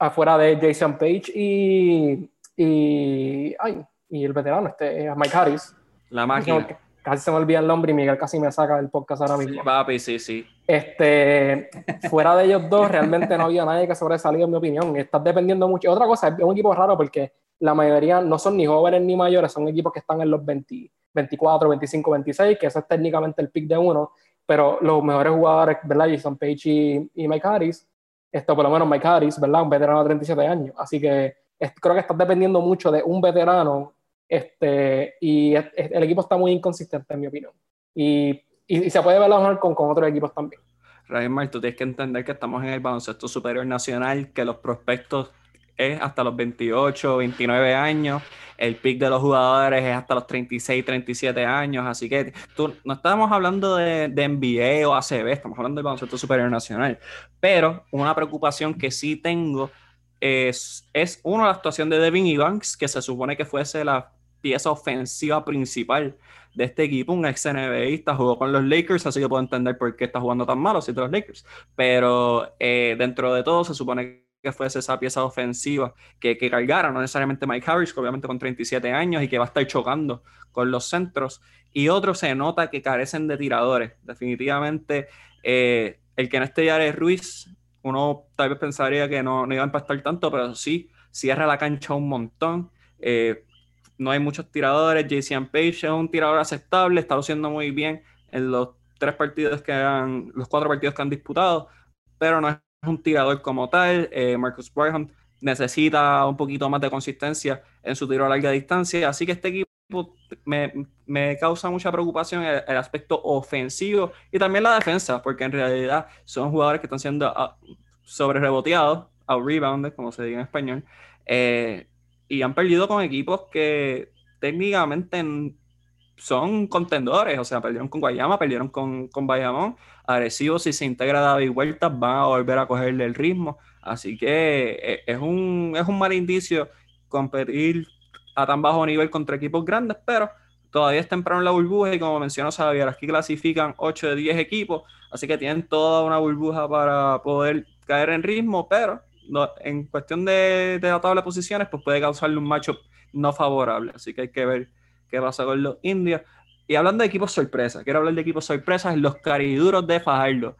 afuera de Jason Page y, y, ay, y el veterano, este, eh, Mike Harris. La máquina. Casi se me olvida el nombre y Miguel casi me saca del podcast ahora mismo. Sí, papi, sí, sí. Este, fuera de ellos dos, realmente no había nadie que sobresalido, en mi opinión. Estás dependiendo mucho. Otra cosa, es un equipo raro porque la mayoría no son ni jóvenes ni mayores, son equipos que están en los 20, 24, 25, 26, que ese es técnicamente el pick de uno, pero los mejores jugadores, ¿verdad? Jason Page y, y Mike Harris esto por lo menos Mike Harris, ¿verdad? Un veterano de 37 años. Así que creo que está dependiendo mucho de un veterano este, y el equipo está muy inconsistente, en mi opinión. Y, y, se puede ver con, con otros equipos también. Raymar, tú tienes que entender que estamos en el baloncesto superior nacional, que los prospectos es hasta los 28, 29 años. El pick de los jugadores es hasta los 36, 37 años. Así que tú, no estamos hablando de, de NBA o ACB, estamos hablando del baloncesto superior nacional. Pero una preocupación que sí tengo es, es uno, la actuación de Devin Evans, que se supone que fuese la pieza ofensiva principal de este equipo, un ex NBAista, jugó con los Lakers, así que puedo entender por qué está jugando tan malo si los Lakers. Pero eh, dentro de todo se supone que fuese esa pieza ofensiva que, que cargara, no necesariamente Mike Harris, que obviamente con 37 años y que va a estar chocando con los centros, y otros se nota que carecen de tiradores. Definitivamente, eh, el que no esté es Ruiz, uno tal vez pensaría que no, no, iba a impactar tanto, pero sí, cierra la cancha un montón. Eh, no hay muchos tiradores. JCN Page es un tirador aceptable, está haciendo muy bien en los tres partidos que han, los cuatro partidos que han disputado, pero no es un tirador como tal. Eh, Marcus Barham necesita un poquito más de consistencia en su tiro a larga distancia. Así que este equipo me, causa mucha preocupación el, aspecto ofensivo y también la defensa, porque en realidad son jugadores que están siendo uh, sobre reboteados, out rebounded, como se dice en español, eh, y han perdido con equipos que técnicamente son contendores, o sea, perdieron con Guayama, perdieron con, con Bayamón. Arecibo, si se integra David Huertas, van a volver a cogerle el ritmo. Así que eh, es un, es un mal indicio competir a tan bajo nivel contra equipos grandes, pero todavía es temprano en la burbuja y como mencionó Xavier, aquí clasifican 8 de 10 equipos, así que tienen toda una burbuja para poder caer en ritmo, pero en cuestión de, de, la tabla de posiciones, pues puede causarle un matchup no favorable, así que hay que ver qué pasa con los indios. Y hablando de equipos sorpresa, quiero hablar de equipos sorpresas, los cariduros de Fajardo,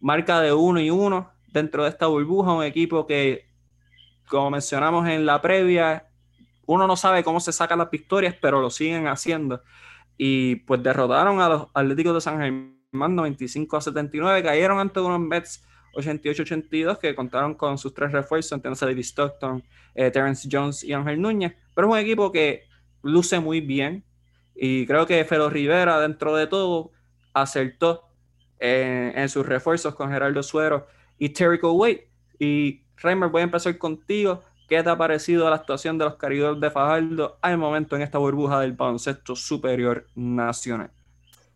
marca de 1 y 1 dentro de esta burbuja, un equipo que, como mencionamos en la previa, uno no sabe cómo se sacan las victorias, pero lo siguen haciendo. Y pues derrotaron a los Atléticos de San Germán 95 a 79, cayeron ante unos Mets 88-82 que contaron con sus tres refuerzos, entonces David Stockton, eh, Terence Jones y Ángel Núñez, pero es un equipo que luce muy bien y creo que Felo Rivera dentro de todo acertó en, sus refuerzos con Gerardo Suero y Terry Wade. Y Reimer, voy a empezar contigo. ¿Qué te ha parecido la actuación de los caridores de Fajardo al momento en esta burbuja del baloncesto superior nacional?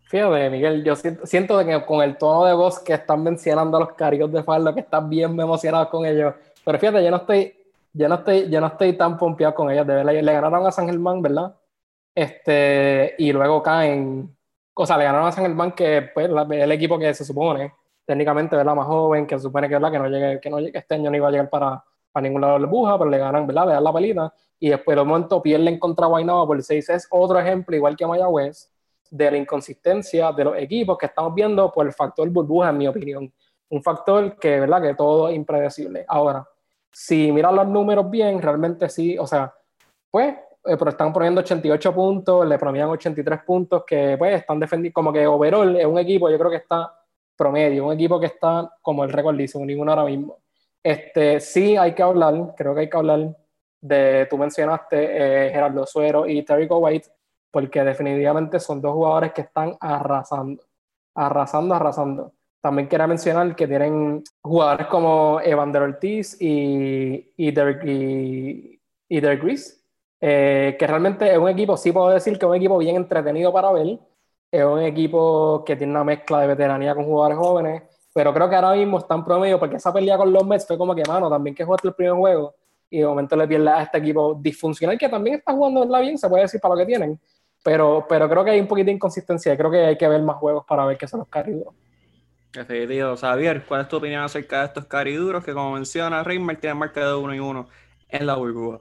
Fíjate, Miguel, yo siento, que con el tono de voz que están mencionando a los caridores de Fajardo, que están bien emocionado con ellos, pero fíjate, yo no estoy, yo no estoy, yo no estoy tan pompeado con ellos, de verdad, le ganaron a San Germán, ¿verdad? Este, y luego caen, o sea, le ganaron a San Germán, que pues, el equipo que se supone, técnicamente, ¿verdad? Más joven, que se supone que, ¿verdad? que no llegue, que no llegue, este año no iba a llegar para a ningún lado de la buja, pero le ganan, ¿verdad? Le dan la pelita y después de un momento pierden contra Guaynabo por el 6 es otro ejemplo, igual que Mayagüez, de la inconsistencia de los equipos que estamos viendo por el factor burbuja, en mi opinión. Un factor que, ¿verdad? Que todo es impredecible. Ahora, si miran los números bien, realmente sí, o sea, pues, eh, pero están poniendo 88 puntos, le promedian 83 puntos, que pues están defendiendo, como que overall es un equipo, yo creo que está promedio, un equipo que está como el récord dice, ninguno ahora mismo. Este, sí hay que hablar, creo que hay que hablar de, tú mencionaste eh, Gerardo Suero y Terry White, porque definitivamente son dos jugadores que están arrasando, arrasando, arrasando. También quiero mencionar que tienen jugadores como Evander Ortiz y, y, Derek, y, y eh, que realmente es un equipo, sí puedo decir que es un equipo bien entretenido para ver. Es un equipo que tiene una mezcla de veteranía con jugadores jóvenes pero creo que ahora mismo están promedio porque esa pelea con los Mets fue como que, mano, también que jugaste el primer juego y de momento le pierde a este equipo disfuncional que también está jugando la bien, se puede decir para lo que tienen. Pero, pero creo que hay un poquito de inconsistencia. Creo que hay que ver más juegos para ver qué son los cariduros. Definitivo. Javier, ¿cuál es tu opinión acerca de estos cariduros que, como menciona Reimer, tienen marca de uno y uno en la burbuja?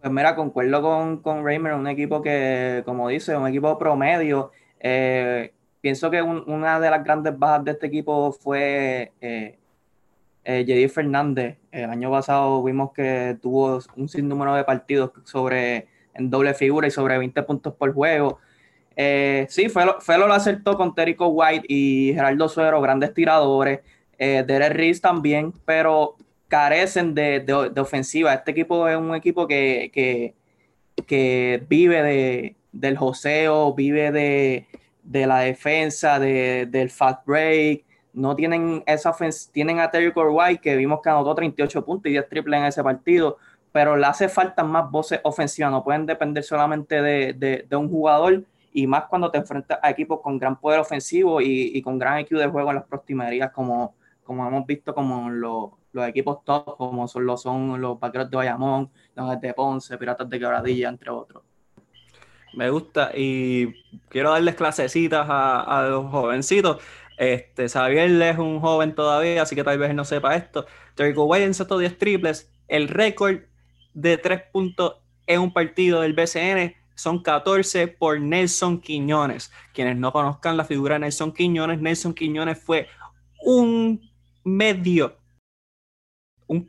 Pues mira, concuerdo con, con Reimer, un equipo que, como dice, un equipo promedio. Eh, pienso que una de las grandes bajas de este equipo fue eh, eh Fernández. El año pasado vimos que tuvo un sinnúmero de partidos sobre en doble figura y sobre 20 puntos por juego. Eh, sí, Felo, lo acertó con Terico White y Gerardo Suero, grandes tiradores. Eh, Derek Reese también, pero carecen de, ofensiva. Este equipo es un equipo que, que, vive de, del joseo, vive de, de la defensa, de, del fast break. No tienen esa tienen a Terry White que vimos que anotó 38 puntos y 10 triples en ese partido, pero le hace falta más voces ofensivas. No pueden depender solamente de, un jugador y más cuando te enfrentas a equipos con gran poder ofensivo y, con gran IQ de juego en las proximerías, como, como hemos visto como los, equipos top, como son, los, son los Vaqueros de Bayamón, los de Ponce, Piratas de Quebradilla, entre otros. Me gusta y quiero darles clasecitas a, los jovencitos. Este, Xavier es un joven todavía, así que tal vez no sepa esto. Jericho White en estos 10 triples. El récord de 3 puntos en un partido del BCN son 14 por Nelson Quiñones. Quienes no conozcan la figura de Nelson Quiñones, Nelson Quiñones fue un medio, un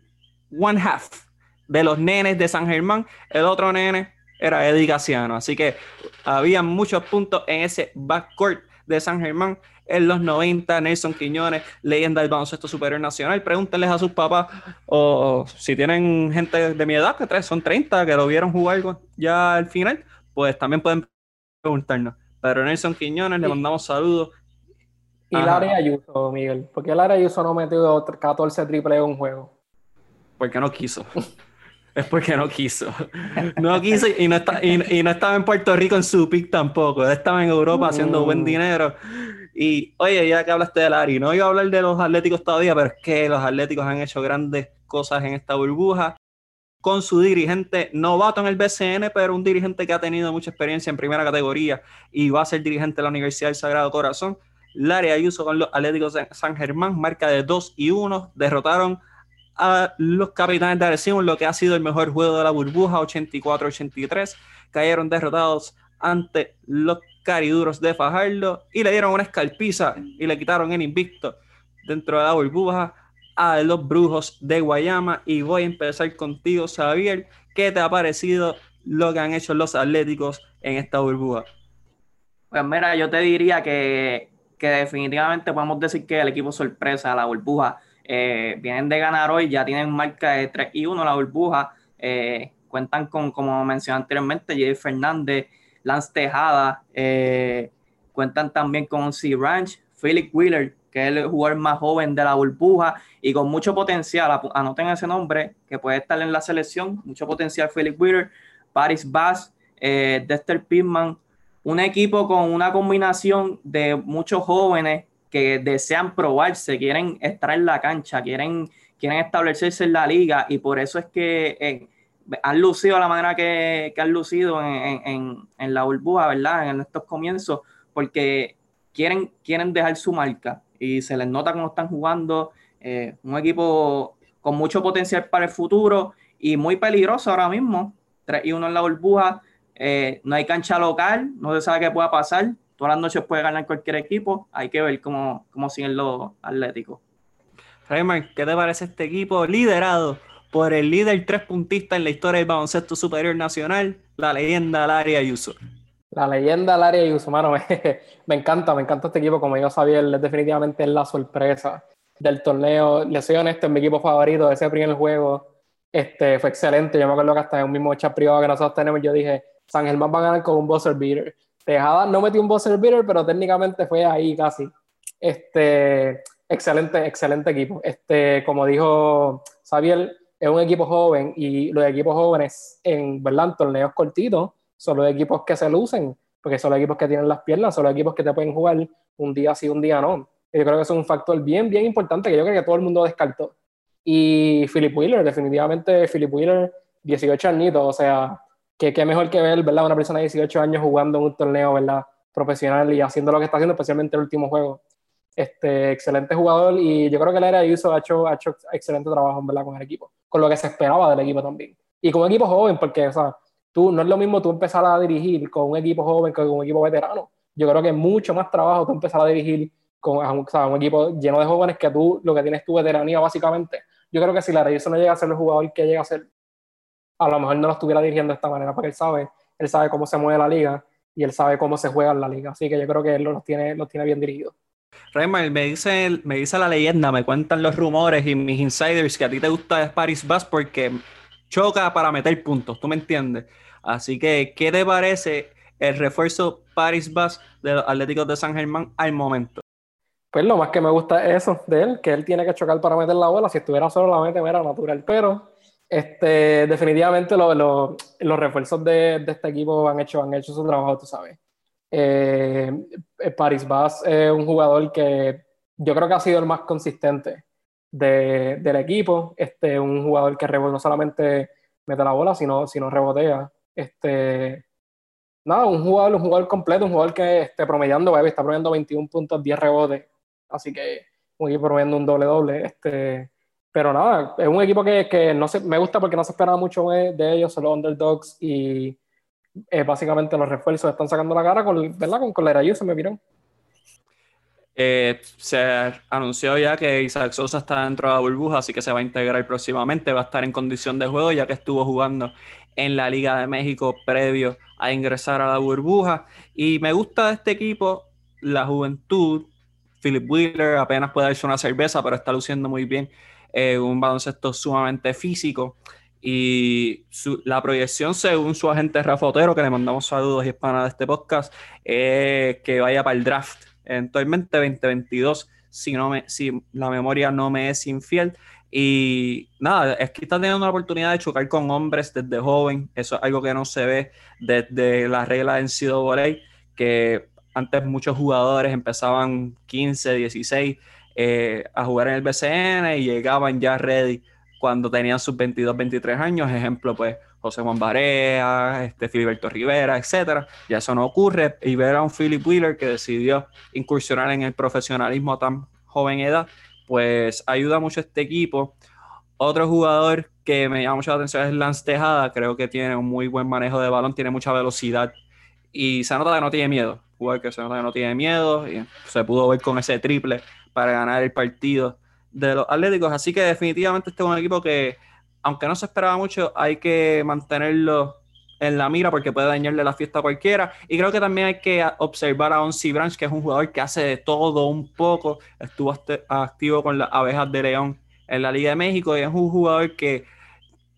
one half de los nenes de San Germán. El otro nene era Eddie Casiano. Así que había muchos puntos en ese backcourt de San Germán en los 90. Nelson Quiñones, leyenda del baloncesto superior nacional. Pregúntenles a sus papás o si tienen gente de mi edad, que son 30, que lo vieron jugar ya al final, pues también pueden preguntarnos. Pero Nelson Quiñones, le mandamos saludos. Y Lara Ayuso, Miguel. ¿Por qué Lara Ayuso no metió 14 triple en un juego? Porque no quiso. *laughs* es porque no quiso. No quiso y no, está, y, no estaba en Puerto Rico en su pick tampoco. Estaba en Europa haciendo buen mm. dinero. Y oye, ya que hablaste de Larry, no iba a hablar de los Atléticos todavía, pero es que los Atléticos han hecho grandes cosas en esta burbuja con su dirigente novato en el BCN, pero un dirigente que ha tenido mucha experiencia en primera categoría y va a ser dirigente de la Universidad del Sagrado Corazón. Larry Ayuso con los Atléticos de San Germán, marca de 2 y 1, derrotaron a los capitanes de Arecibo lo que ha sido el mejor juego de la burbuja, 84-83. Cayeron derrotados ante los cariduros de Fajardo y le dieron una escalpiza y le quitaron el invicto dentro de la burbuja a los brujos de Guayama. Y voy a empezar contigo, Xavier. ¿Qué te ha parecido lo que han hecho los atléticos en esta burbuja? Pues mira, yo te diría que, que definitivamente podemos decir que el equipo sorpresa, la burbuja, eh, vienen de ganar hoy, ya tienen marca de 3 y 1 la burbuja. Eh, cuentan con, como mencioné anteriormente, Jay Fernández, Lance Tejada, eh, cuentan también con C. Ranch, Philip Wheeler, que es el jugador más joven de la burbuja y con mucho potencial. Anoten ese nombre, que puede estar en la selección. Mucho potencial, Philip Wheeler, Paris Bass, Dexter Pittman. Un equipo con una combinación de muchos jóvenes que desean probarse, quieren estar en la cancha, quieren, quieren establecerse en la liga y por eso es que eh, han lucido la manera que, han lucido en, la burbuja, ¿verdad? En estos comienzos, porque quieren, quieren dejar su marca y se les nota cómo están jugando. Eh, un equipo con mucho potencial para el futuro y muy peligroso ahora mismo. 3 y 1 en la burbuja. Eh, no hay cancha local, no se sabe qué pueda pasar todas las noches puede ganar cualquier equipo. Hay que ver cómo, cómo siguen los atléticos. Raymond, ¿qué te parece este equipo liderado por el líder tres puntista en la historia del baloncesto superior nacional, la leyenda Larry Ayuso? La leyenda Larry Ayuso, mano, *laughs* me, encanta, me encanta este equipo. Como yo sabía, él definitivamente es la sorpresa del torneo. Le soy honesto, es mi equipo favorito. Ese primer juego este, fue excelente. Yo me acuerdo que hasta en un mismo chat privado que nosotros tenemos, yo dije, San Germán va a ganar con un buzzer beater. Tejada no metió un buzzer beater, pero técnicamente fue ahí casi. Este, excelente, excelente equipo. Este, como dijo Xavier, es un equipo joven y los equipos jóvenes en, ¿verdad? torneos cortitos son los equipos que se lucen, porque son los equipos que tienen las piernas, son los equipos que te pueden jugar un día sí, un día no. yo creo que es un factor bien, bien importante que yo creo que todo el mundo descartó. Y Philip Wheeler, definitivamente Philip Wheeler, 18 añitos, o sea, que qué mejor que ver, ¿verdad? Una persona de 18 años jugando en un torneo, ¿verdad? Profesional y haciendo lo que está haciendo, especialmente el último juego. Este, excelente jugador y yo creo que el era Ayuso ha hecho, ha hecho excelente trabajo, ¿verdad? Con el equipo, con lo que se esperaba del equipo también. Y con un equipo joven, porque, o sea, no es lo mismo tú empezar a dirigir con un equipo joven que con un equipo veterano. Yo creo que es mucho más trabajo tú empezar a dirigir con un equipo lleno de jóvenes que tú, lo que tienes tu veteranía básicamente. Yo creo que si la no llega a ser el jugador que llega a ser, a lo mejor no lo estuviera dirigiendo de esta manera, porque él sabe, él sabe cómo se mueve la liga y él sabe cómo se juega en la liga. Así que yo creo que él los tiene, los tiene bien dirigidos. Raymond, me dice, me dice la leyenda, me cuentan los rumores y mis insiders que a ti te gusta Paris Bass porque choca para meter puntos, ¿tú me entiendes? Así que, ¿qué te parece el refuerzo Paris Bass de los Atléticos de San Germán al momento? Pues lo más que me gusta es eso de él, que él tiene que chocar para meter la bola. Si estuviera solo la mete, era natural. Pero este, definitivamente los refuerzos de, este equipo han hecho, han hecho su trabajo, tú sabes. Eh, Paris Bass es un jugador que yo creo que ha sido el más consistente del equipo. Este, un jugador que no solamente mete la bola, sino, sino rebotea. Este, nada, un jugador, un jugador completo, un jugador que esté promediando, está promediando 21 puntos, 10 rebotes. Así que un equipo promediando un doble-doble. Este, pero nada, es un equipo que, que no se, me gusta porque no se esperaba mucho de, ellos, son los underdogs y eh, básicamente los refuerzos están sacando la cara con, ¿verdad? con Colera se me vieron. Eh, se anunció ya que Isaac Sosa está dentro de la burbuja, así que se va a integrar próximamente, va a estar en condición de juego ya que estuvo jugando en la Liga de México previo a ingresar a la burbuja. Y me gusta de este equipo la juventud. Philip Wheeler apenas puede darse una cerveza, pero está luciendo muy bien eh, un baloncesto sumamente físico. Y la proyección, según su agente Rafa Otero, que le mandamos saludos y hispanas de este podcast, es que vaya para el draft eventualmente 2022, si, no me, si la memoria no me es infiel. Y nada, es que está teniendo la oportunidad de chocar con hombres desde joven. Eso es algo que no se ve desde la regla de NCAA, que antes muchos jugadores empezaban 15, 16 eh, a jugar en el BCN y llegaban ya ready cuando tenían sus 22, 23 años. Ejemplo, pues José Juan Barea, este, Filiberto Rivera, etcétera. Ya eso no ocurre. Y ver a un Philip Wheeler que decidió incursionar en el profesionalismo a tan joven edad, pues ayuda mucho a este equipo. Otro jugador que me llama mucho la atención es Lance Tejada. Creo que tiene un muy buen manejo de balón, tiene mucha velocidad y se nota que no tiene miedo. Jugador que se nota que no tiene miedo y se pudo ver con ese triple para ganar el partido de los Atléticos. Así que definitivamente este es un equipo que aunque no se esperaba mucho, hay que mantenerlo en la mira porque puede dañarle la fiesta a cualquiera. Y creo que también hay que observar a Onsi Branch, que es un jugador que hace de todo un poco. Estuvo activo con las abejas de León en la Liga de México y es un jugador que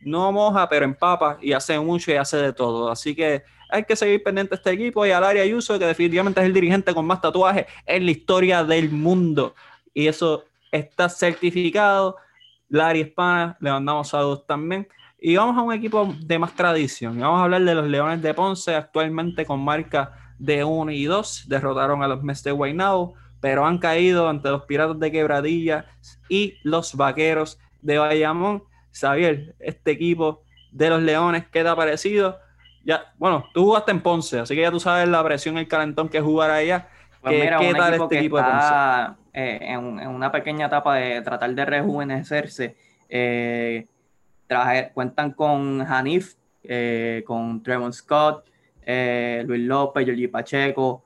no moja, pero empapa y hace mucho y hace de todo. Así que hay que seguir pendiente de este equipo y al área Ayuso, que definitivamente es el dirigente con más tatuajes en la historia del mundo. Y eso está certificado Larry Hispana, le mandamos saludos también. Y vamos a un equipo de más tradición. vamos a hablar de los Leones de Ponce, actualmente con marca de 1 y 2. Derrotaron a los Mets de Guaynabo, pero han caído ante los Piratas de Quebradilla y los Vaqueros de Bayamón. Xavier, este equipo de los Leones, ¿qué te ha parecido? Ya, bueno, tú jugaste en Ponce, así que ya tú sabes la presión, el calentón que es jugar allá. Pues ¿Qué, tal este equipo de Ponce? Eh, en, una pequeña etapa de tratar de rejuvenecerse. Eh, cuentan con Hanif, eh, con Trevon Scott, Luis López, Jorge Pacheco,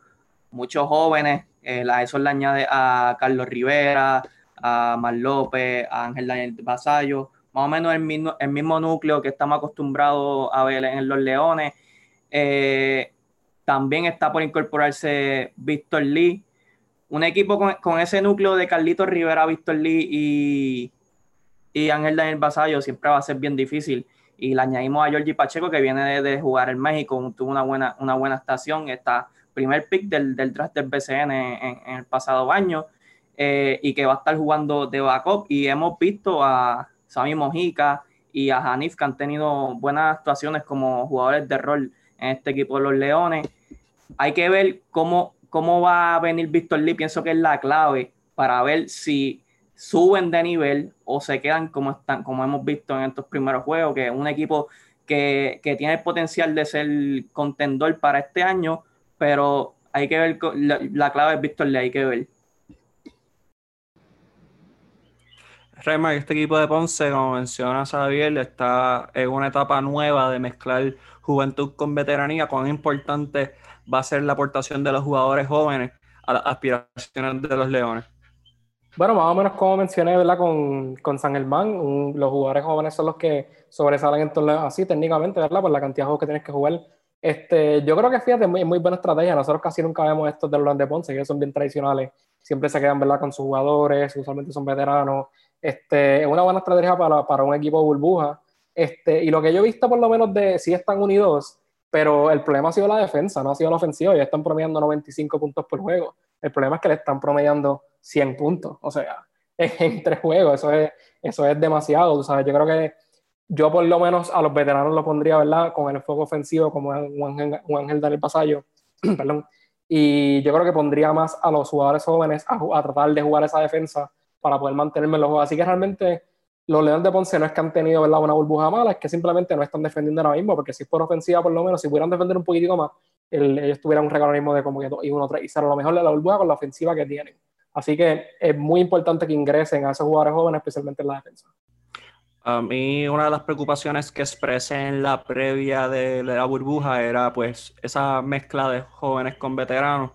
muchos jóvenes. a eso le añade a Carlos Rivera, a Mar López, a Ángel Daniel Basayo, más o menos el mismo, el mismo núcleo que estamos acostumbrados a ver en los Leones. también está por incorporarse Víctor Lee, un equipo con, ese núcleo de Carlitos Rivera, Víctor Lee y, y Ángel Daniel Basayo siempre va a ser bien difícil. Y le añadimos a Georgie Pacheco, que viene de, jugar en México, tuvo una buena, una buena estación, está primer pick del, del draft del BCN en, el pasado año, eh, y que va a estar jugando de backup. Y hemos visto a Sami Mojica y a Hanif, que han tenido buenas actuaciones como jugadores de rol en este equipo de los Leones. Hay que ver cómo cómo va a venir Víctor Lee, pienso que es la clave para ver si suben de nivel o se quedan como están, como hemos visto en estos primeros juegos, que es un equipo que, tiene el potencial de ser contendor para este año, pero hay que ver, la, clave es Víctor Lee, hay que ver. Raymar, este equipo de Ponce, como menciona Xavier, está en una etapa nueva de mezclar juventud con veteranía, con importante va a ser la aportación de los jugadores jóvenes a las aspiraciones de los Leones? Bueno, más o menos como mencioné, ¿verdad? Con, con San Germán, los jugadores jóvenes son los que sobresalen en torneos así técnicamente, ¿verdad? Por la cantidad de juegos que tienes que jugar. Este, yo creo que fíjate, es muy, muy buena estrategia. Nosotros casi nunca vemos estos de los de Ponce, que son bien tradicionales. Siempre se quedan, ¿verdad? Con sus jugadores, usualmente son veteranos. Este, es una buena estrategia para, para un equipo burbuja. Este, y lo que yo he visto, por lo menos, de si están unidos, pero el problema ha sido la defensa, no ha sido la ofensiva. Ellos están promediando 95 puntos por juego. El problema es que le están promediando 100 puntos. O sea, *laughs* en, tres juegos, eso es, eso es demasiado. ¿sabes? Yo creo que yo por lo menos a los veteranos lo pondría, ¿verdad? Con el enfoque ofensivo como un Ángel, un Ángel Daniel Pasayo. *clears throat* Perdón. Y yo creo que pondría más a los jugadores jóvenes a, a, tratar de jugar esa defensa para poder mantenerme en los juegos. Así que realmente los Leones de Ponce no es que han tenido ¿verdad? una burbuja mala, es que simplemente no están defendiendo ahora mismo, porque si es por ofensiva, por lo menos, si pudieran defender un poquitico más, ellos tuvieran un mismo de como que y uno tres, y será lo mejor de la burbuja con la ofensiva que tienen. Así que es muy importante que ingresen a esos jugadores jóvenes, especialmente en la defensa. A mí una de las preocupaciones que expresé en la previa de, la burbuja era pues esa mezcla de jóvenes con veteranos,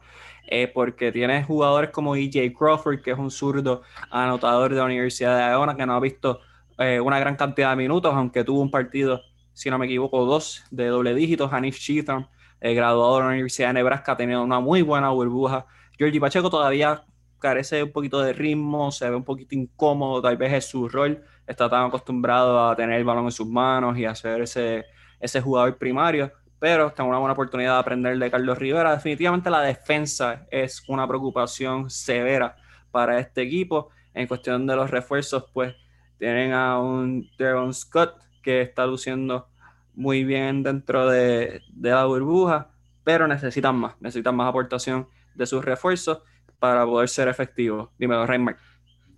eh, porque tienes jugadores como EJ Crawford, que es un zurdo anotador de la Universidad de Iona, que no ha visto eh, una gran cantidad de minutos, aunque tuvo un partido, si no me equivoco, dos de doble dígito. Hanif Cheatham, eh, graduado de la Universidad de Nebraska, ha tenido una muy buena burbuja. Georgie Pacheco todavía carece un poquito de ritmo, se ve un poquito incómodo, tal vez es su rol, está tan acostumbrado a tener el balón en sus manos y a ser ese, ese jugador primario pero tengo una buena oportunidad de aprender de Carlos Rivera. Definitivamente la defensa es una preocupación severa para este equipo. En cuestión de los refuerzos, pues tienen a un Devon Scott que está luciendo muy bien dentro de, la burbuja, pero necesitan más, necesitan más aportación de sus refuerzos para poder ser efectivos. Dímelo, Reymar.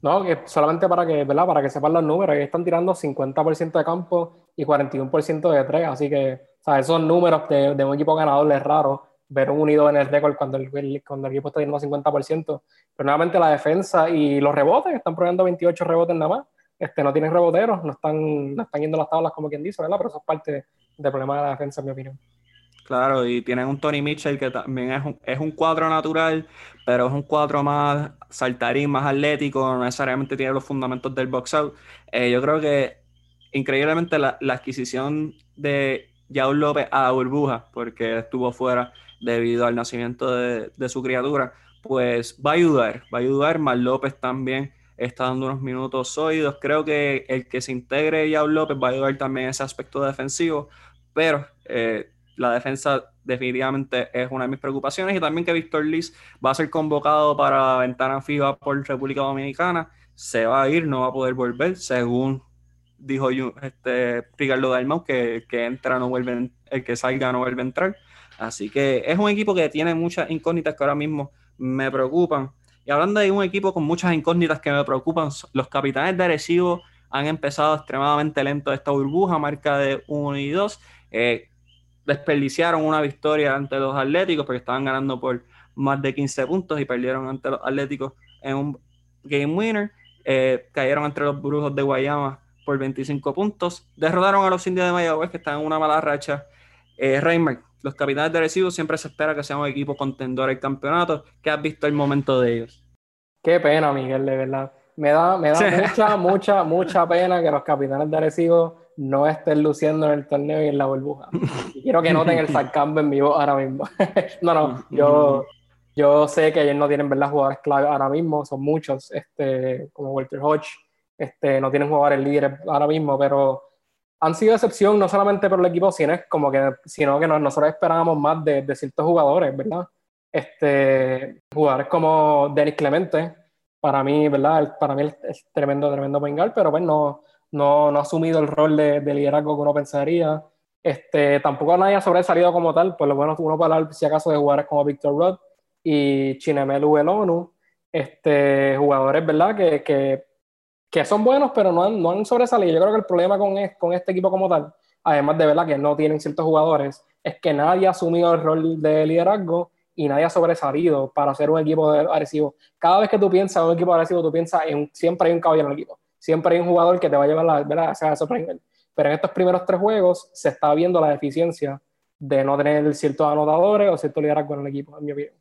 No, que solamente para que, ¿verdad? Para que sepan los números, que están tirando 50% de campo y 41% de tres, así que, o sea, esos números de, de un equipo ganador es raro ver un unido en el récord cuando el, cuando el equipo está tirando 50%, pero nuevamente la defensa y los rebotes, están probando 28 rebotes nada más, este, no tienen reboteros, no están, no están yendo las tablas como quien dice, ¿verdad? Pero eso es parte del problema de la defensa, en mi opinión. Claro, y tienen un Tony Mitchell que también es un, es un cuadro natural, pero es un cuadro más saltarín, más atlético, no necesariamente tiene los fundamentos del box out. Eh, yo creo que increíblemente la, la adquisición de Yaul López a burbuja, porque estuvo fuera debido al nacimiento de, su criatura, pues va a ayudar, va a ayudar. Mal López también está dando unos minutos sólidos. Creo que el que se integre Yaul López va a ayudar también ese aspecto defensivo, pero eh, la defensa definitivamente es una de mis preocupaciones y también que Víctor Liz va a ser convocado para la ventana FIBA por República Dominicana, se va a ir, no va a poder volver, según dijo este, Ricardo Dalmau, que, que entra no vuelve, el que salga no vuelve a entrar. Así que es un equipo que tiene muchas incógnitas que ahora mismo me preocupan. Y hablando de un equipo con muchas incógnitas que me preocupan, los capitanes de Arecibo han empezado extremadamente lento esta burbuja, marca de 1 y 2. Eh, desperdiciaron una victoria ante los Atléticos porque estaban ganando por más de 15 puntos y perdieron ante los Atléticos en un game winner. Eh, cayeron entre los Brujos de Guayama por 25 puntos. Derrotaron a los Indios de Mayagüez que están en una mala racha. Eh, los capitanes de Recibo siempre se espera que sean un equipo contendor al campeonato. ¿Qué has visto el momento de ellos? Qué pena, Miguel, de verdad. Me da, me da mucha, *laughs* mucha, mucha pena que los capitanes de Arecibo no estén luciendo en el torneo y en la burbuja. Y quiero que noten el sarcasmo en vivo ahora mismo. *laughs* no, no, yo, yo sé que ellos no tienen ¿verdad? jugadores clave ahora mismo, son muchos, este, como Walter Hodge, este, no tienen jugadores líderes ahora mismo, pero han sido excepción no solamente por el equipo, sino, como que, sino que nosotros esperábamos más de, de, ciertos jugadores, ¿verdad? Este, jugadores como Denis Clemente, para mí, ¿verdad? Para mí es tremendo, tremendo bengal, pero pues no, no, no ha asumido el rol de, de, liderazgo que uno pensaría. Este, tampoco nadie ha sobresalido como tal, por lo menos uno para hablar, si acaso, de jugadores como Victor Rudd y Chinemelu Elonu, este, jugadores, ¿verdad? Que, que, que, son buenos, pero no han, no han sobresalido. Yo creo que el problema con, es, con este equipo como tal, además de verdad que no tienen ciertos jugadores, es que nadie ha asumido el rol de liderazgo y nadie ha sobresalido para ser un equipo agresivo. Cada vez que tú piensas en un equipo agresivo, tú piensas en siempre hay un caballero en el equipo siempre hay un jugador que te va a llevar la, ¿verdad? O sea, Pero en estos primeros tres juegos se está viendo la deficiencia de no tener ciertos anotadores o cierto liderazgo en el equipo, en mi opinión.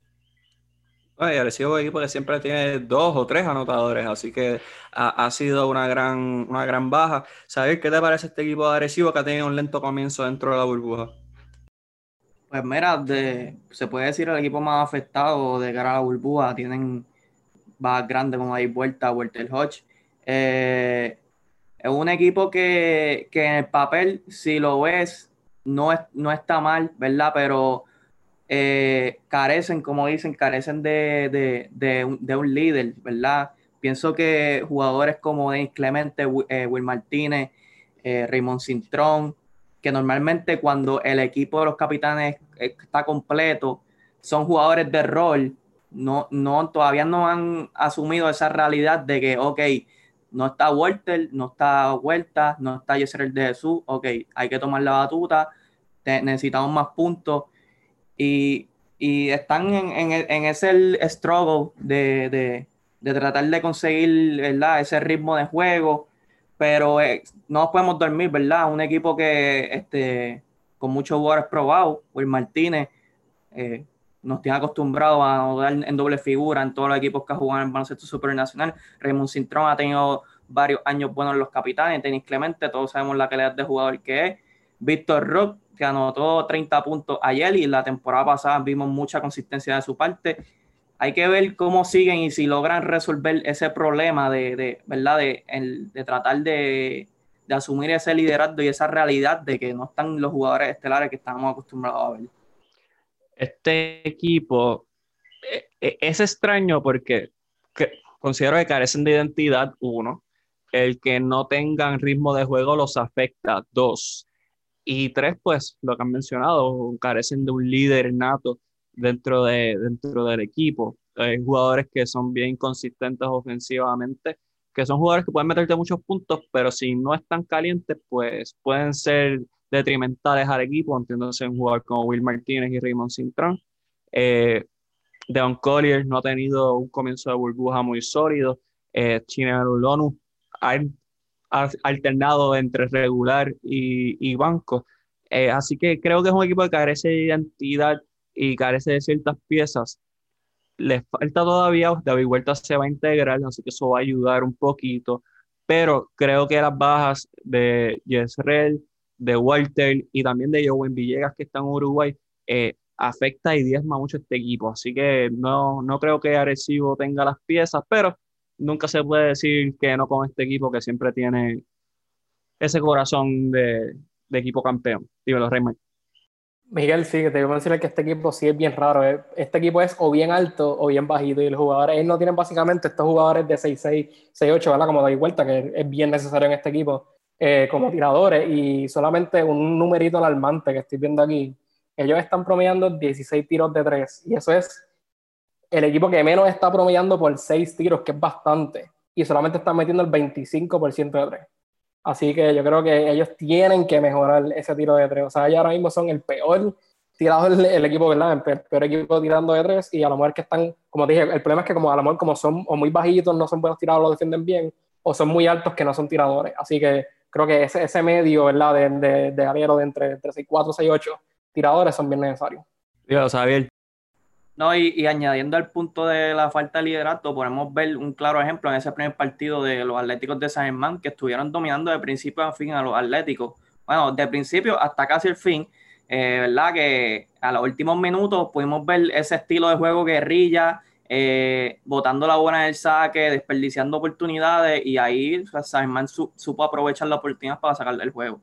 Oye, Arecibo es un equipo que siempre tiene dos o tres anotadores, así que ha, sido una gran, una gran baja. ¿Sabes qué te parece este equipo de Arecibo que ha tenido un lento comienzo dentro de la burbuja? Pues mira, se puede decir el equipo más afectado de cara a la burbuja. Tienen bajas grandes como ahí Vuelta, Walter Hodge, eh, es un equipo que, que, en el papel, si lo ves, no, es, no está mal, ¿verdad? Pero eh, carecen, como dicen, carecen de, de, de, un, de, un, líder, ¿verdad? Pienso que jugadores como Denis Clemente, eh, Will Martínez, eh, Raymond Cintrón, que normalmente cuando el equipo de los capitanes está completo, son jugadores de rol, no, no, todavía no han asumido esa realidad de que, ok, no está Walter, no está Huerta, no está Yeser de Jesús, ok, hay que tomar la batuta, necesitamos más puntos y, están en, en, ese struggle de, tratar de conseguir ese ritmo de juego, pero eh, no nos podemos dormir, ¿verdad? Un equipo que este, con muchos jugadores probados, Will Martínez, eh, nos tiene acostumbrados a jugar en doble figura en todos los equipos que juegan en baloncesto supernacional. Raymond Cintrón ha tenido varios años buenos en los capitanes, Tenis Clemente, todos sabemos la calidad de jugador que es. Víctor Rock, que anotó 30 puntos ayer y la temporada pasada vimos mucha consistencia de su parte. Hay que ver cómo siguen y si logran resolver ese problema de, de ¿verdad? De, tratar de, asumir ese liderazgo y esa realidad de que no están los jugadores estelares que estamos acostumbrados a ver este equipo eh, eh, es extraño porque considero que carecen de identidad, uno. el que no tengan ritmo de juego los afecta. Dos. Y tres, pues lo que han mencionado, carecen de un líder nato dentro, de, dentro del equipo. Hay jugadores que son bien consistentes ofensivamente, que son jugadores que pueden meterte muchos puntos, pero si no están calientes, pues pueden ser detrimentales al equipo, entiéndose un jugador como Will Martínez y Raymond Cintrón. Eh, Deon Collier no ha tenido un comienzo de burbuja muy sólido. Eh, Lonu ha, alternado entre regular y, banco. Eh, así que creo que es un equipo que carece de identidad y carece de ciertas piezas. Le falta todavía, David Huerta se va a integrar, así que eso va a ayudar un poquito. Pero creo que las bajas de Yesrel, de Walter y también de Joven Villegas, que está en Uruguay, eh, afecta y diezma mucho este equipo. Así que no, no creo que Arecibo tenga las piezas, pero nunca se puede decir que no con este equipo que siempre tiene ese corazón de, equipo campeón. Dímelo, Raymond. Miguel, sí, te voy a decir que este equipo sí es bien raro. Eh. Este equipo es o bien alto o bien bajito. Y los jugadores, ellos no tienen básicamente estos jugadores de 6'6, 6'8, ¿verdad? Como doy vuelta, que es bien necesario en este equipo, eh, como tiradores. Y solamente un numerito alarmante que estoy viendo aquí. Ellos están promediando 16 tiros de 3. Y eso es el equipo que menos está promediando por 6 tiros, que es bastante, y solamente están metiendo el 25% de 3. Así que yo creo que ellos tienen que mejorar ese tiro de 3. O sea, ellos ahora mismo son el peor tirado el, equipo, ¿verdad? El peor, equipo tirando de 3 y a lo mejor que están, como dije, el problema es que como a lo mejor como son o muy bajitos, no son buenos tiradores, lo defienden bien, o son muy altos que no son tiradores. Así que creo que ese, ese medio, ¿verdad? De, de, de de entre, entre 6, 4, 6, 8 tiradores son bien necesarios. Dios, Javier, no, y, añadiendo al punto de la falta de liderato, podemos ver un claro ejemplo en ese primer partido de los Atléticos de San Germán, que estuvieron dominando de principio a fin a los Atléticos. Bueno, de principio hasta casi el fin, eh, ¿verdad? Que a los últimos minutos pudimos ver ese estilo de juego guerrilla, eh, botando la buena del saque, desperdiciando oportunidades, y ahí San Germán supo aprovechar la oportunidad para sacarle el juego.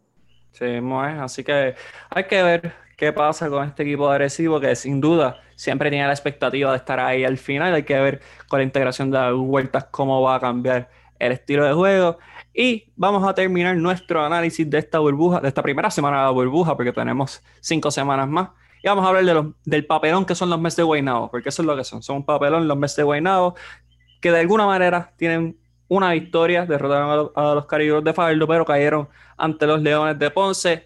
Sí, así que hay que ver qué pasa con este equipo agresivo que sin duda siempre tiene la expectativa de estar ahí al final. Hay que ver con la integración de las vueltas cómo va a cambiar el estilo de juego. Y vamos a terminar nuestro análisis de esta burbuja, de esta primera semana de la burbuja, porque tenemos cinco semanas más. Y vamos a hablar de los, del papelón que son los meses de Guaynabo, porque eso es lo que son. Son un papelón los meses de Guaynabo, que de alguna manera tienen una victoria, derrotaron a los, a de Faldo, pero cayeron ante los Leones de Ponce.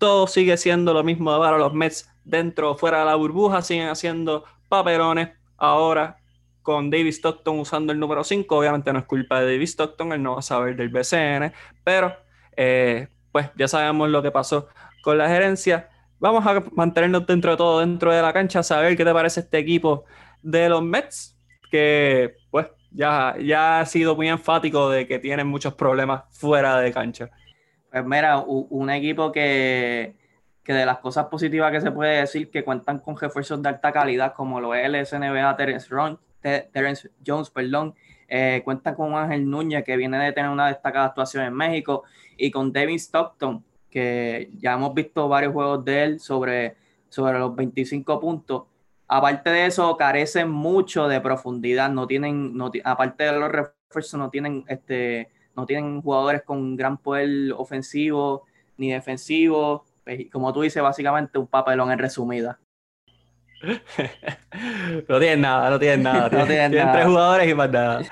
Todo sigue siendo lo mismo para los Mets dentro o fuera de la burbuja, siguen haciendo papelones. Ahora con David Stockton usando el número 5, obviamente no es culpa de David Stockton, él no va a saber del BCN, pero eh, pues ya sabemos lo que pasó con la gerencia. Vamos a mantenernos dentro de todo, dentro de la cancha, saber qué te parece este equipo de los Mets, que pues ya, ya ha sido muy enfático de que tienen muchos problemas fuera de cancha. Pues mira, un equipo que que de las cosas positivas que se puede decir que cuentan con refuerzos de alta calidad como lo es el SNBA Terence, Terence Jones, perdón, eh, cuentan con Ángel Núñez que viene de tener una destacada actuación en México y con David Stockton que ya hemos visto varios juegos de él sobre, sobre los 25 puntos. Aparte de eso, carecen mucho de profundidad, no tienen, no, aparte de los refuerzos, no tienen, este, no tienen jugadores con gran poder ofensivo ni defensivo como tú dices, básicamente un papelón en resumida. *laughs* no tienen nada, no tienen nada. *laughs* no tienen, tres jugadores y más nada.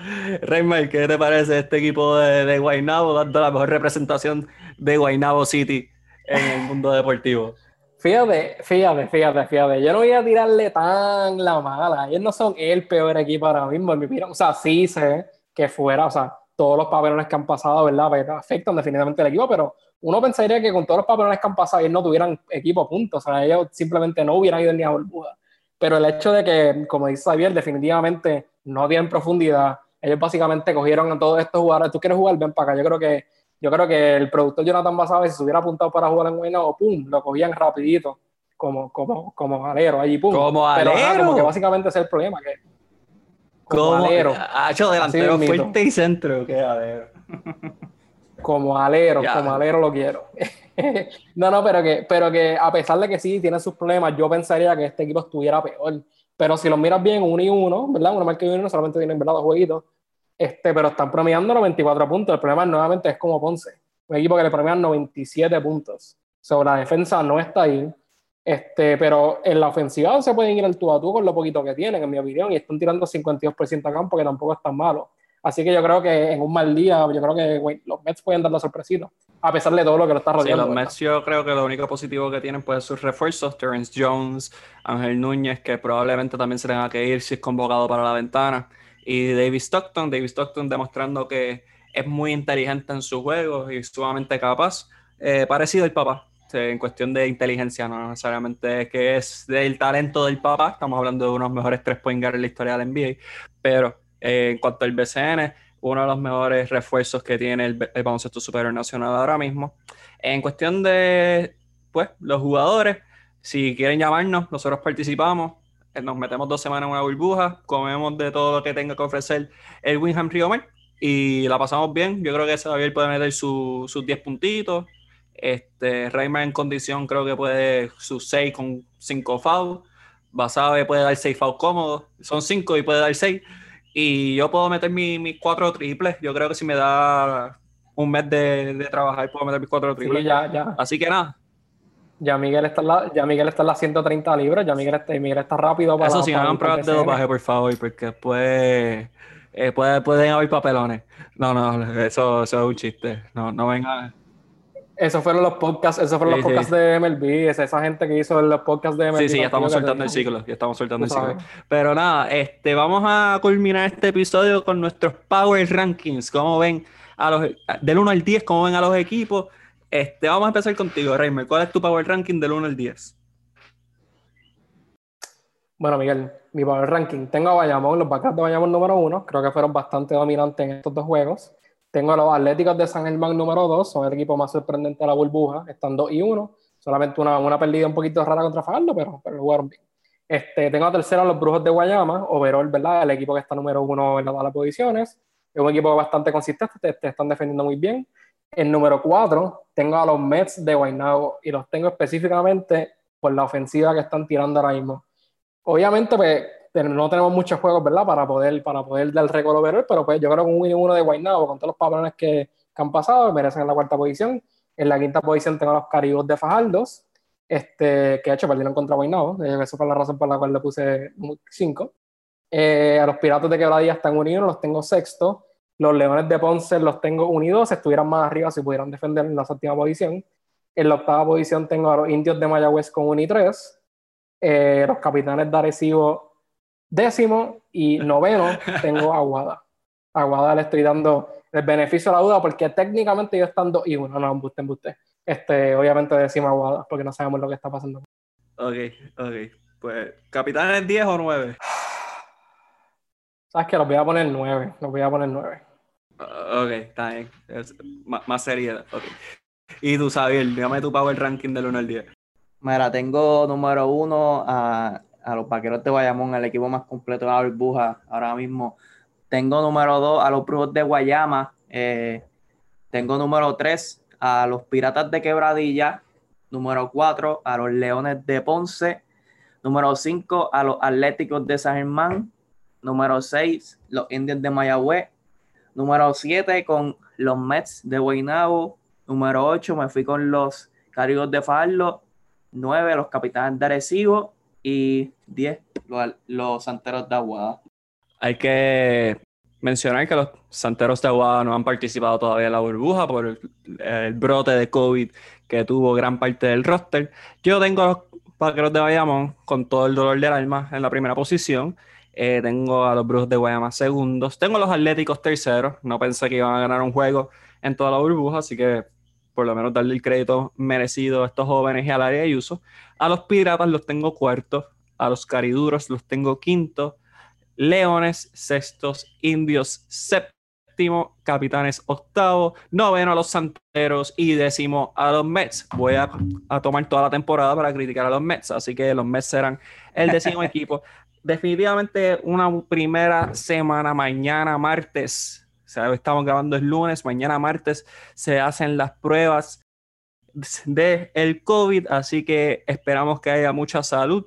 Raymond, ¿qué te parece este equipo de, de Guaynabo dando la mejor representación de Guaynabo City en el mundo deportivo? Fíjate, fíjate, fíjate, fíjate. Yo no voy a tirarle tan la mala. Ellos no son el peor equipo ahora mismo. O sea, sí sé que fuera, o sea, todos los papelones que han pasado, ¿verdad? Pues, afectan definitivamente el equipo, pero uno pensaría que con todos los papelones que han pasado ellos no tuvieran equipo puntos, o sea, ellos simplemente no hubieran ido ni a burbuja. Pero el hecho de que, como dice Xavier, definitivamente no tienen profundidad, ellos básicamente cogieron a todos estos jugadores, tú quieres jugar, ven para acá, yo creo que yo creo que el productor Jonathan Basabe, si se hubiera apuntado para jugar en o pum, lo cogían rapidito, como, como, como alero, allí, pum. Como alero. Pero, como que básicamente ese es el problema, que como, alero. Ha hecho delantero fuerte y centro, alero. Como alero, como alero lo quiero. *laughs* no, no, pero que, pero que a pesar de que sí tiene sus problemas, yo pensaría que este equipo estuviera peor. Pero si lo miras bien, uno y uno, ¿verdad? Uno más que uno solamente tienen, ¿verdad? Dos jueguitos. este, pero están promediando 94 puntos. El problema nuevamente es como Ponce, un equipo que le promedian 97 puntos. Sobre la defensa no está ahí. Este, pero en la ofensiva se pueden ir al tú a tú con lo poquito que tienen, en mi opinión, y están tirando 52% a campo, que tampoco es tan malo. Así que yo creo que en un mal día, yo creo que los Mets pueden dar la sorpresita, a pesar de todo lo que lo está rodeando. Sí, los Mets yo creo que lo único positivo que tienen puede ser sus refuerzos, Terrence Jones, Ángel Núñez, que probablemente también se tenga que ir si es convocado para la ventana, y David Stockton, David Stockton demostrando que es muy inteligente en su juego y sumamente capaz, eh, parecido al papá, en cuestión de inteligencia, no necesariamente que es del talento del papá, estamos hablando de unos mejores tres point guard en la historia del NBA, pero eh, en cuanto al BCN, uno de los mejores refuerzos que tiene el, baloncesto superior nacional ahora mismo. En cuestión de, pues, los jugadores, si quieren llamarnos, nosotros participamos, eh, nos metemos dos semanas en una burbuja, comemos de todo lo que tenga que ofrecer el Winham Riomer y la pasamos bien. Yo creo que Xavier puede meter sus 10 puntitos, este, Reimer en condición creo que puede sus 6 con 5 fouls. Basabe puede dar 6 fouls cómodos. Son 5 y puede dar 6. Y yo puedo meter mis 4 triples. Yo creo que si me da un mes de, de trabajar, puedo meter mis 4 triples. ya, ya. Así que nada. Ya Miguel está en la, ya Miguel está en las 130 libras. Ya Miguel está, Miguel está rápido para Eso sí, hagan pruebas de dopaje, por favor, porque después eh, pueden haber papelones. No, no, eso, eso es un chiste. No, no vengan. Esos fueron los podcasts, esos fueron los podcasts de MLB, es esa gente que hizo los podcasts de MLB. Sí, sí, ya estamos soltando el ciclo, ya estamos soltando el ciclo. Pero nada, este, vamos a culminar este episodio con nuestros Power Rankings. Como ven, a los, del 1 al 10, cómo ven a los equipos. Este, vamos a empezar contigo, Reimer. ¿Cuál es tu Power Ranking del 1 al 10? Bueno, Miguel, mi Power Ranking. Tengo a Bayamón, los Backups de Bayamón número 1. Creo que fueron bastante dominantes en estos dos juegos. Tengo a los Atléticos de San Germán número 2, son el equipo más sorprendente de la burbuja, están 2 y 1. Solamente una, una pérdida un poquito rara contra Fajardo, pero, pero jugaron bien. Este, tengo a tercero a los Brujos de Guayama, overall, ¿verdad? El equipo que está número 1 en todas las posiciones. Es un equipo bastante consistente, te, están defendiendo muy bien. En número 4 tengo a los Mets de Guaynabo y los tengo específicamente por la ofensiva que están tirando ahora mismo. Obviamente, pues no tenemos muchos juegos, ¿verdad? Para poder, para poder dar récord overall, pero pues yo creo que un 1 1 de Guaynabo, con todos los patrones que, han pasado, merecen en la cuarta posición. En la quinta posición tengo a los Caribos de Fajardos, este, que de hecho perdieron contra Guaynabo, eh, eso fue la razón por la cual le puse 5. Eh, a los Piratas de Quebradilla están unidos, los tengo sexto. Los Leones de Ponce los tengo unidos, si estuvieran más arriba, si pudieran defender en la séptima posición. En la octava posición tengo a los Indios de Mayagüez con 1 y 3. Eh, los Capitanes de Arecibo Décimo y noveno tengo a Aguada. A Aguada le estoy dando el beneficio de la duda porque técnicamente yo estando y uno, no, embuste, embuste. Este, obviamente decimos Aguada porque no sabemos lo que está pasando. Ok, ok. Pues, ¿capitanes 10 o 9? Sabes que los voy a poner 9. Los voy a poner 9. ok, está bien. más, seriedad. Okay. Y tú, Xavier, dígame tu power ranking del 1 al 10. Mira, tengo número 1 a a los Vaqueros de Guayamón, el equipo más completo de la burbuja ahora mismo. Tengo número 2 a los Brujos de Guayama. Eh, tengo número 3 a los Piratas de Quebradilla. Número 4 a los Leones de Ponce. Número 5 a los Atléticos de San Germán. Número 6 los Indios de Mayagüez. Número 7 con los Mets de Guaynabo. Número 8 me fui con los Caribos de Farlo. 9 los Capitanes de Arecibo y 10 los, santeros de Aguada. Hay que mencionar que los santeros de Aguada no han participado todavía en la burbuja por el, brote de COVID que tuvo gran parte del roster. Yo tengo a los vaqueros de Bayamón con todo el dolor del alma en la primera posición. Eh, tengo a los Brujos de Guayama segundos. Tengo a los Atléticos terceros. No pensé que iban a ganar un juego en toda la burbuja, así que por lo menos darle el crédito merecido a estos jóvenes y al área de uso. A los Piratas los tengo cuartos, a los Cariduros los tengo quinto, Leones sextos, Indios séptimo, Capitanes octavo, noveno a los Santeros y décimo a los Mets. Voy a, a tomar toda la temporada para criticar a los Mets, así que los Mets serán el décimo *laughs* equipo. Definitivamente una primera semana mañana, martes, estamos grabando el lunes, mañana martes se hacen las pruebas de el COVID, así que esperamos que haya mucha salud,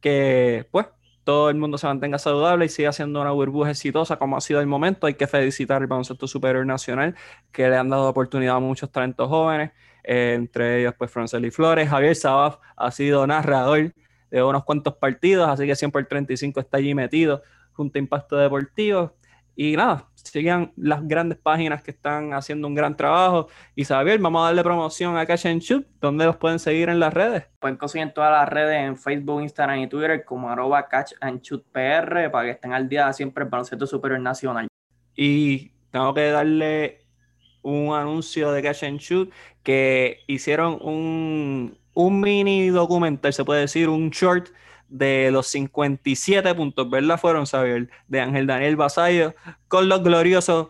que pues todo el mundo se mantenga saludable y siga siendo una burbuja exitosa como ha sido el momento. Hay que felicitar al baloncesto superior nacional que le han dado oportunidad a muchos talentos jóvenes, eh, entre ellos pues Franceli Flores, Javier Sabaf ha sido narrador de unos cuantos partidos, así que siempre el 35 está allí metido junto a Impacto Deportivo. Y nada, sigan las grandes páginas que están haciendo un gran trabajo. Y Xavier, vamos a darle promoción a Catch and Shoot. ¿Dónde los pueden seguir en las redes? Pueden conseguir en todas las redes, en Facebook, Instagram y Twitter, como arroba Catch and Shoot PR, para que estén al día siempre el baloncesto superior nacional. Y tengo que darle un anuncio de Catch and Shoot que hicieron un, un mini documental, se puede decir, un short de los 57 puntos, ¿verdad? Fueron, Xavier, de Ángel Daniel Basayo, con los gloriosos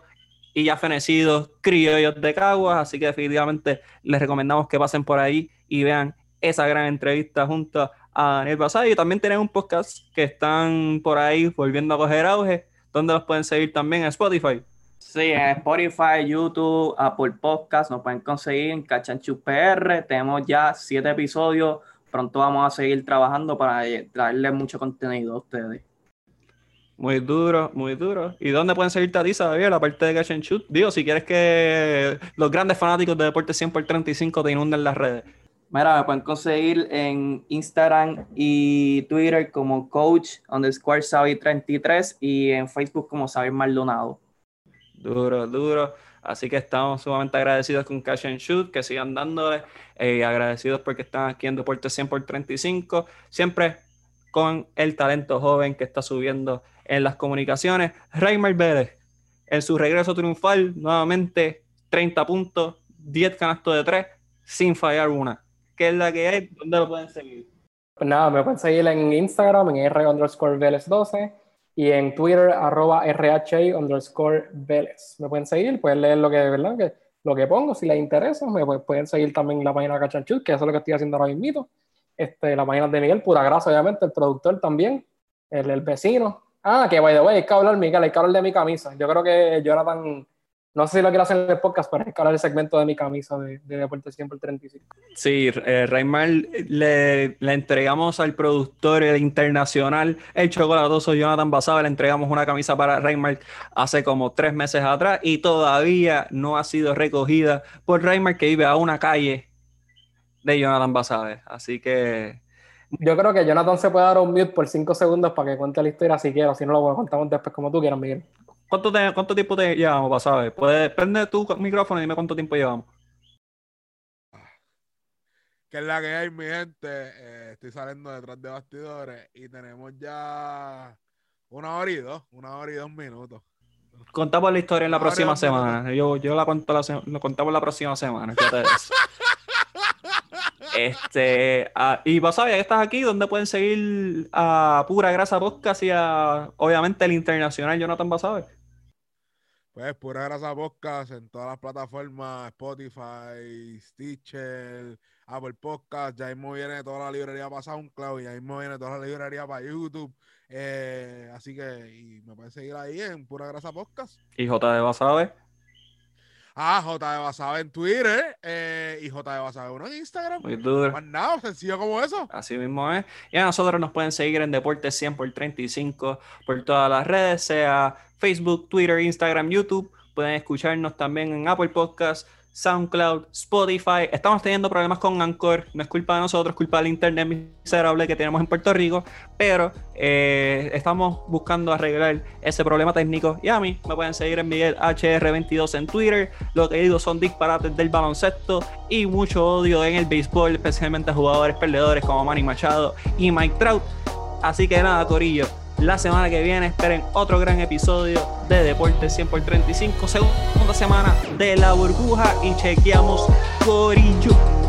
y ya fenecidos criollos de Caguas, así que definitivamente les recomendamos que pasen por ahí y vean esa gran entrevista junto a Daniel Basayo. También tienen un podcast que están por ahí volviendo a coger auge, donde los pueden seguir también en Spotify. Sí, en Spotify, YouTube, Apple Podcast, nos pueden conseguir en Cachanchu PR. Tenemos ya siete episodios pronto vamos a seguir trabajando para traerles mucho contenido a ustedes. Muy duro, muy duro. ¿Y dónde pueden seguirte a ti, Xavier, aparte de Catch and Shoot? Digo, si quieres que los grandes fanáticos de Deporte 100 por 35 te inunden las redes. Mira, me pueden conseguir en Instagram y Twitter como coach underscore Xavi 33 y en Facebook como Xavier Maldonado. Duro, duro. Así que estamos sumamente agradecidos con Cash and Shoot, que sigan dándole, eh, agradecidos porque están aquí en Deporte 100 por 35, siempre con el talento joven que está subiendo en las comunicaciones. Raymar Vélez, en su regreso triunfal, nuevamente 30 puntos, 10 canastos de 3, sin fallar una. ¿Qué es la que hay? ¿Dónde lo pueden seguir? Pues nada, me pueden seguir en Instagram, en R underscore Vélez 12 y en Twitter, arroba RHA underscore Vélez. Me pueden seguir, pueden leer lo que, ¿verdad? Que, lo que pongo, si les interesa, me pueden seguir también la página Cachanchut, que eso es lo que estoy haciendo ahora mismo. Este, la página de Miguel, pura grasa, obviamente, el productor también, el, el vecino. Ah, que by the way, hay que hablar, Miguel, hay que hablar de mi camisa. Yo creo que tan no sé si lo quiero hacer en el podcast, pero es que el segmento de mi camisa de, de Deporte Siempre el 35. Sí, eh, Raymar le, le, entregamos al productor el internacional, el chocolatoso Jonathan Basaba, le entregamos una camisa para Raymar hace como tres meses atrás y todavía no ha sido recogida por Raymar que vive a una calle de Jonathan Basabe. Así que... Yo creo que Jonathan se puede dar un mute por cinco segundos para que cuente la historia si quiero, si no lo contamos después como tú quieras, Miguel. ¿Cuánto, ¿Cuánto tiempo te llevamos, pasado? Puedes prender tu micrófono y dime cuánto tiempo llevamos. Que es la que hay, mi gente. Eh, estoy saliendo detrás de bastidores y tenemos ya una hora y dos, una hora y dos minutos. Contamos la historia en la próxima semana. Yo, yo la cuento la, lo contamos la próxima semana. *laughs* este, ah, y vos sabes que estás aquí, ¿dónde pueden seguir a Pura Grasa Podcast y a, obviamente, el internacional Jonathan Basabe? Pues Pura Grasa Podcast en todas las plataformas, Spotify, Stitcher, Apple Podcast, ya mismo viene toda la librería para SoundCloud ya mismo viene toda la librería para YouTube. Eh, así que y me pueden seguir ahí en Pura Grasa Podcast. ¿Y J de Basabe? Ah, J de Basabe en Twitter eh, y J de Basabe uno en Instagram. Muy duro. Más nada, sencillo como eso. Así mismo es. Y a nosotros nos pueden seguir en Deportes 100 por 35 por todas las redes, sea Facebook, Twitter, Instagram, YouTube. Pueden escucharnos también en Apple Podcasts, SoundCloud, Spotify. Estamos teniendo problemas con Anchor. No es culpa de nosotros, es culpa del internet miserable que tenemos en Puerto Rico. Pero eh, estamos buscando arreglar ese problema técnico. Y a mí me pueden seguir en Miguel HR22 en Twitter. Lo que digo son disparates del baloncesto y mucho odio en el béisbol, especialmente a jugadores perdedores como Manny Machado y Mike Trout. Así que nada, Corillo la semana que viene esperen otro gran episodio de Deporte 100 por 35, segunda semana de la burbuja y chequeamos Corillo.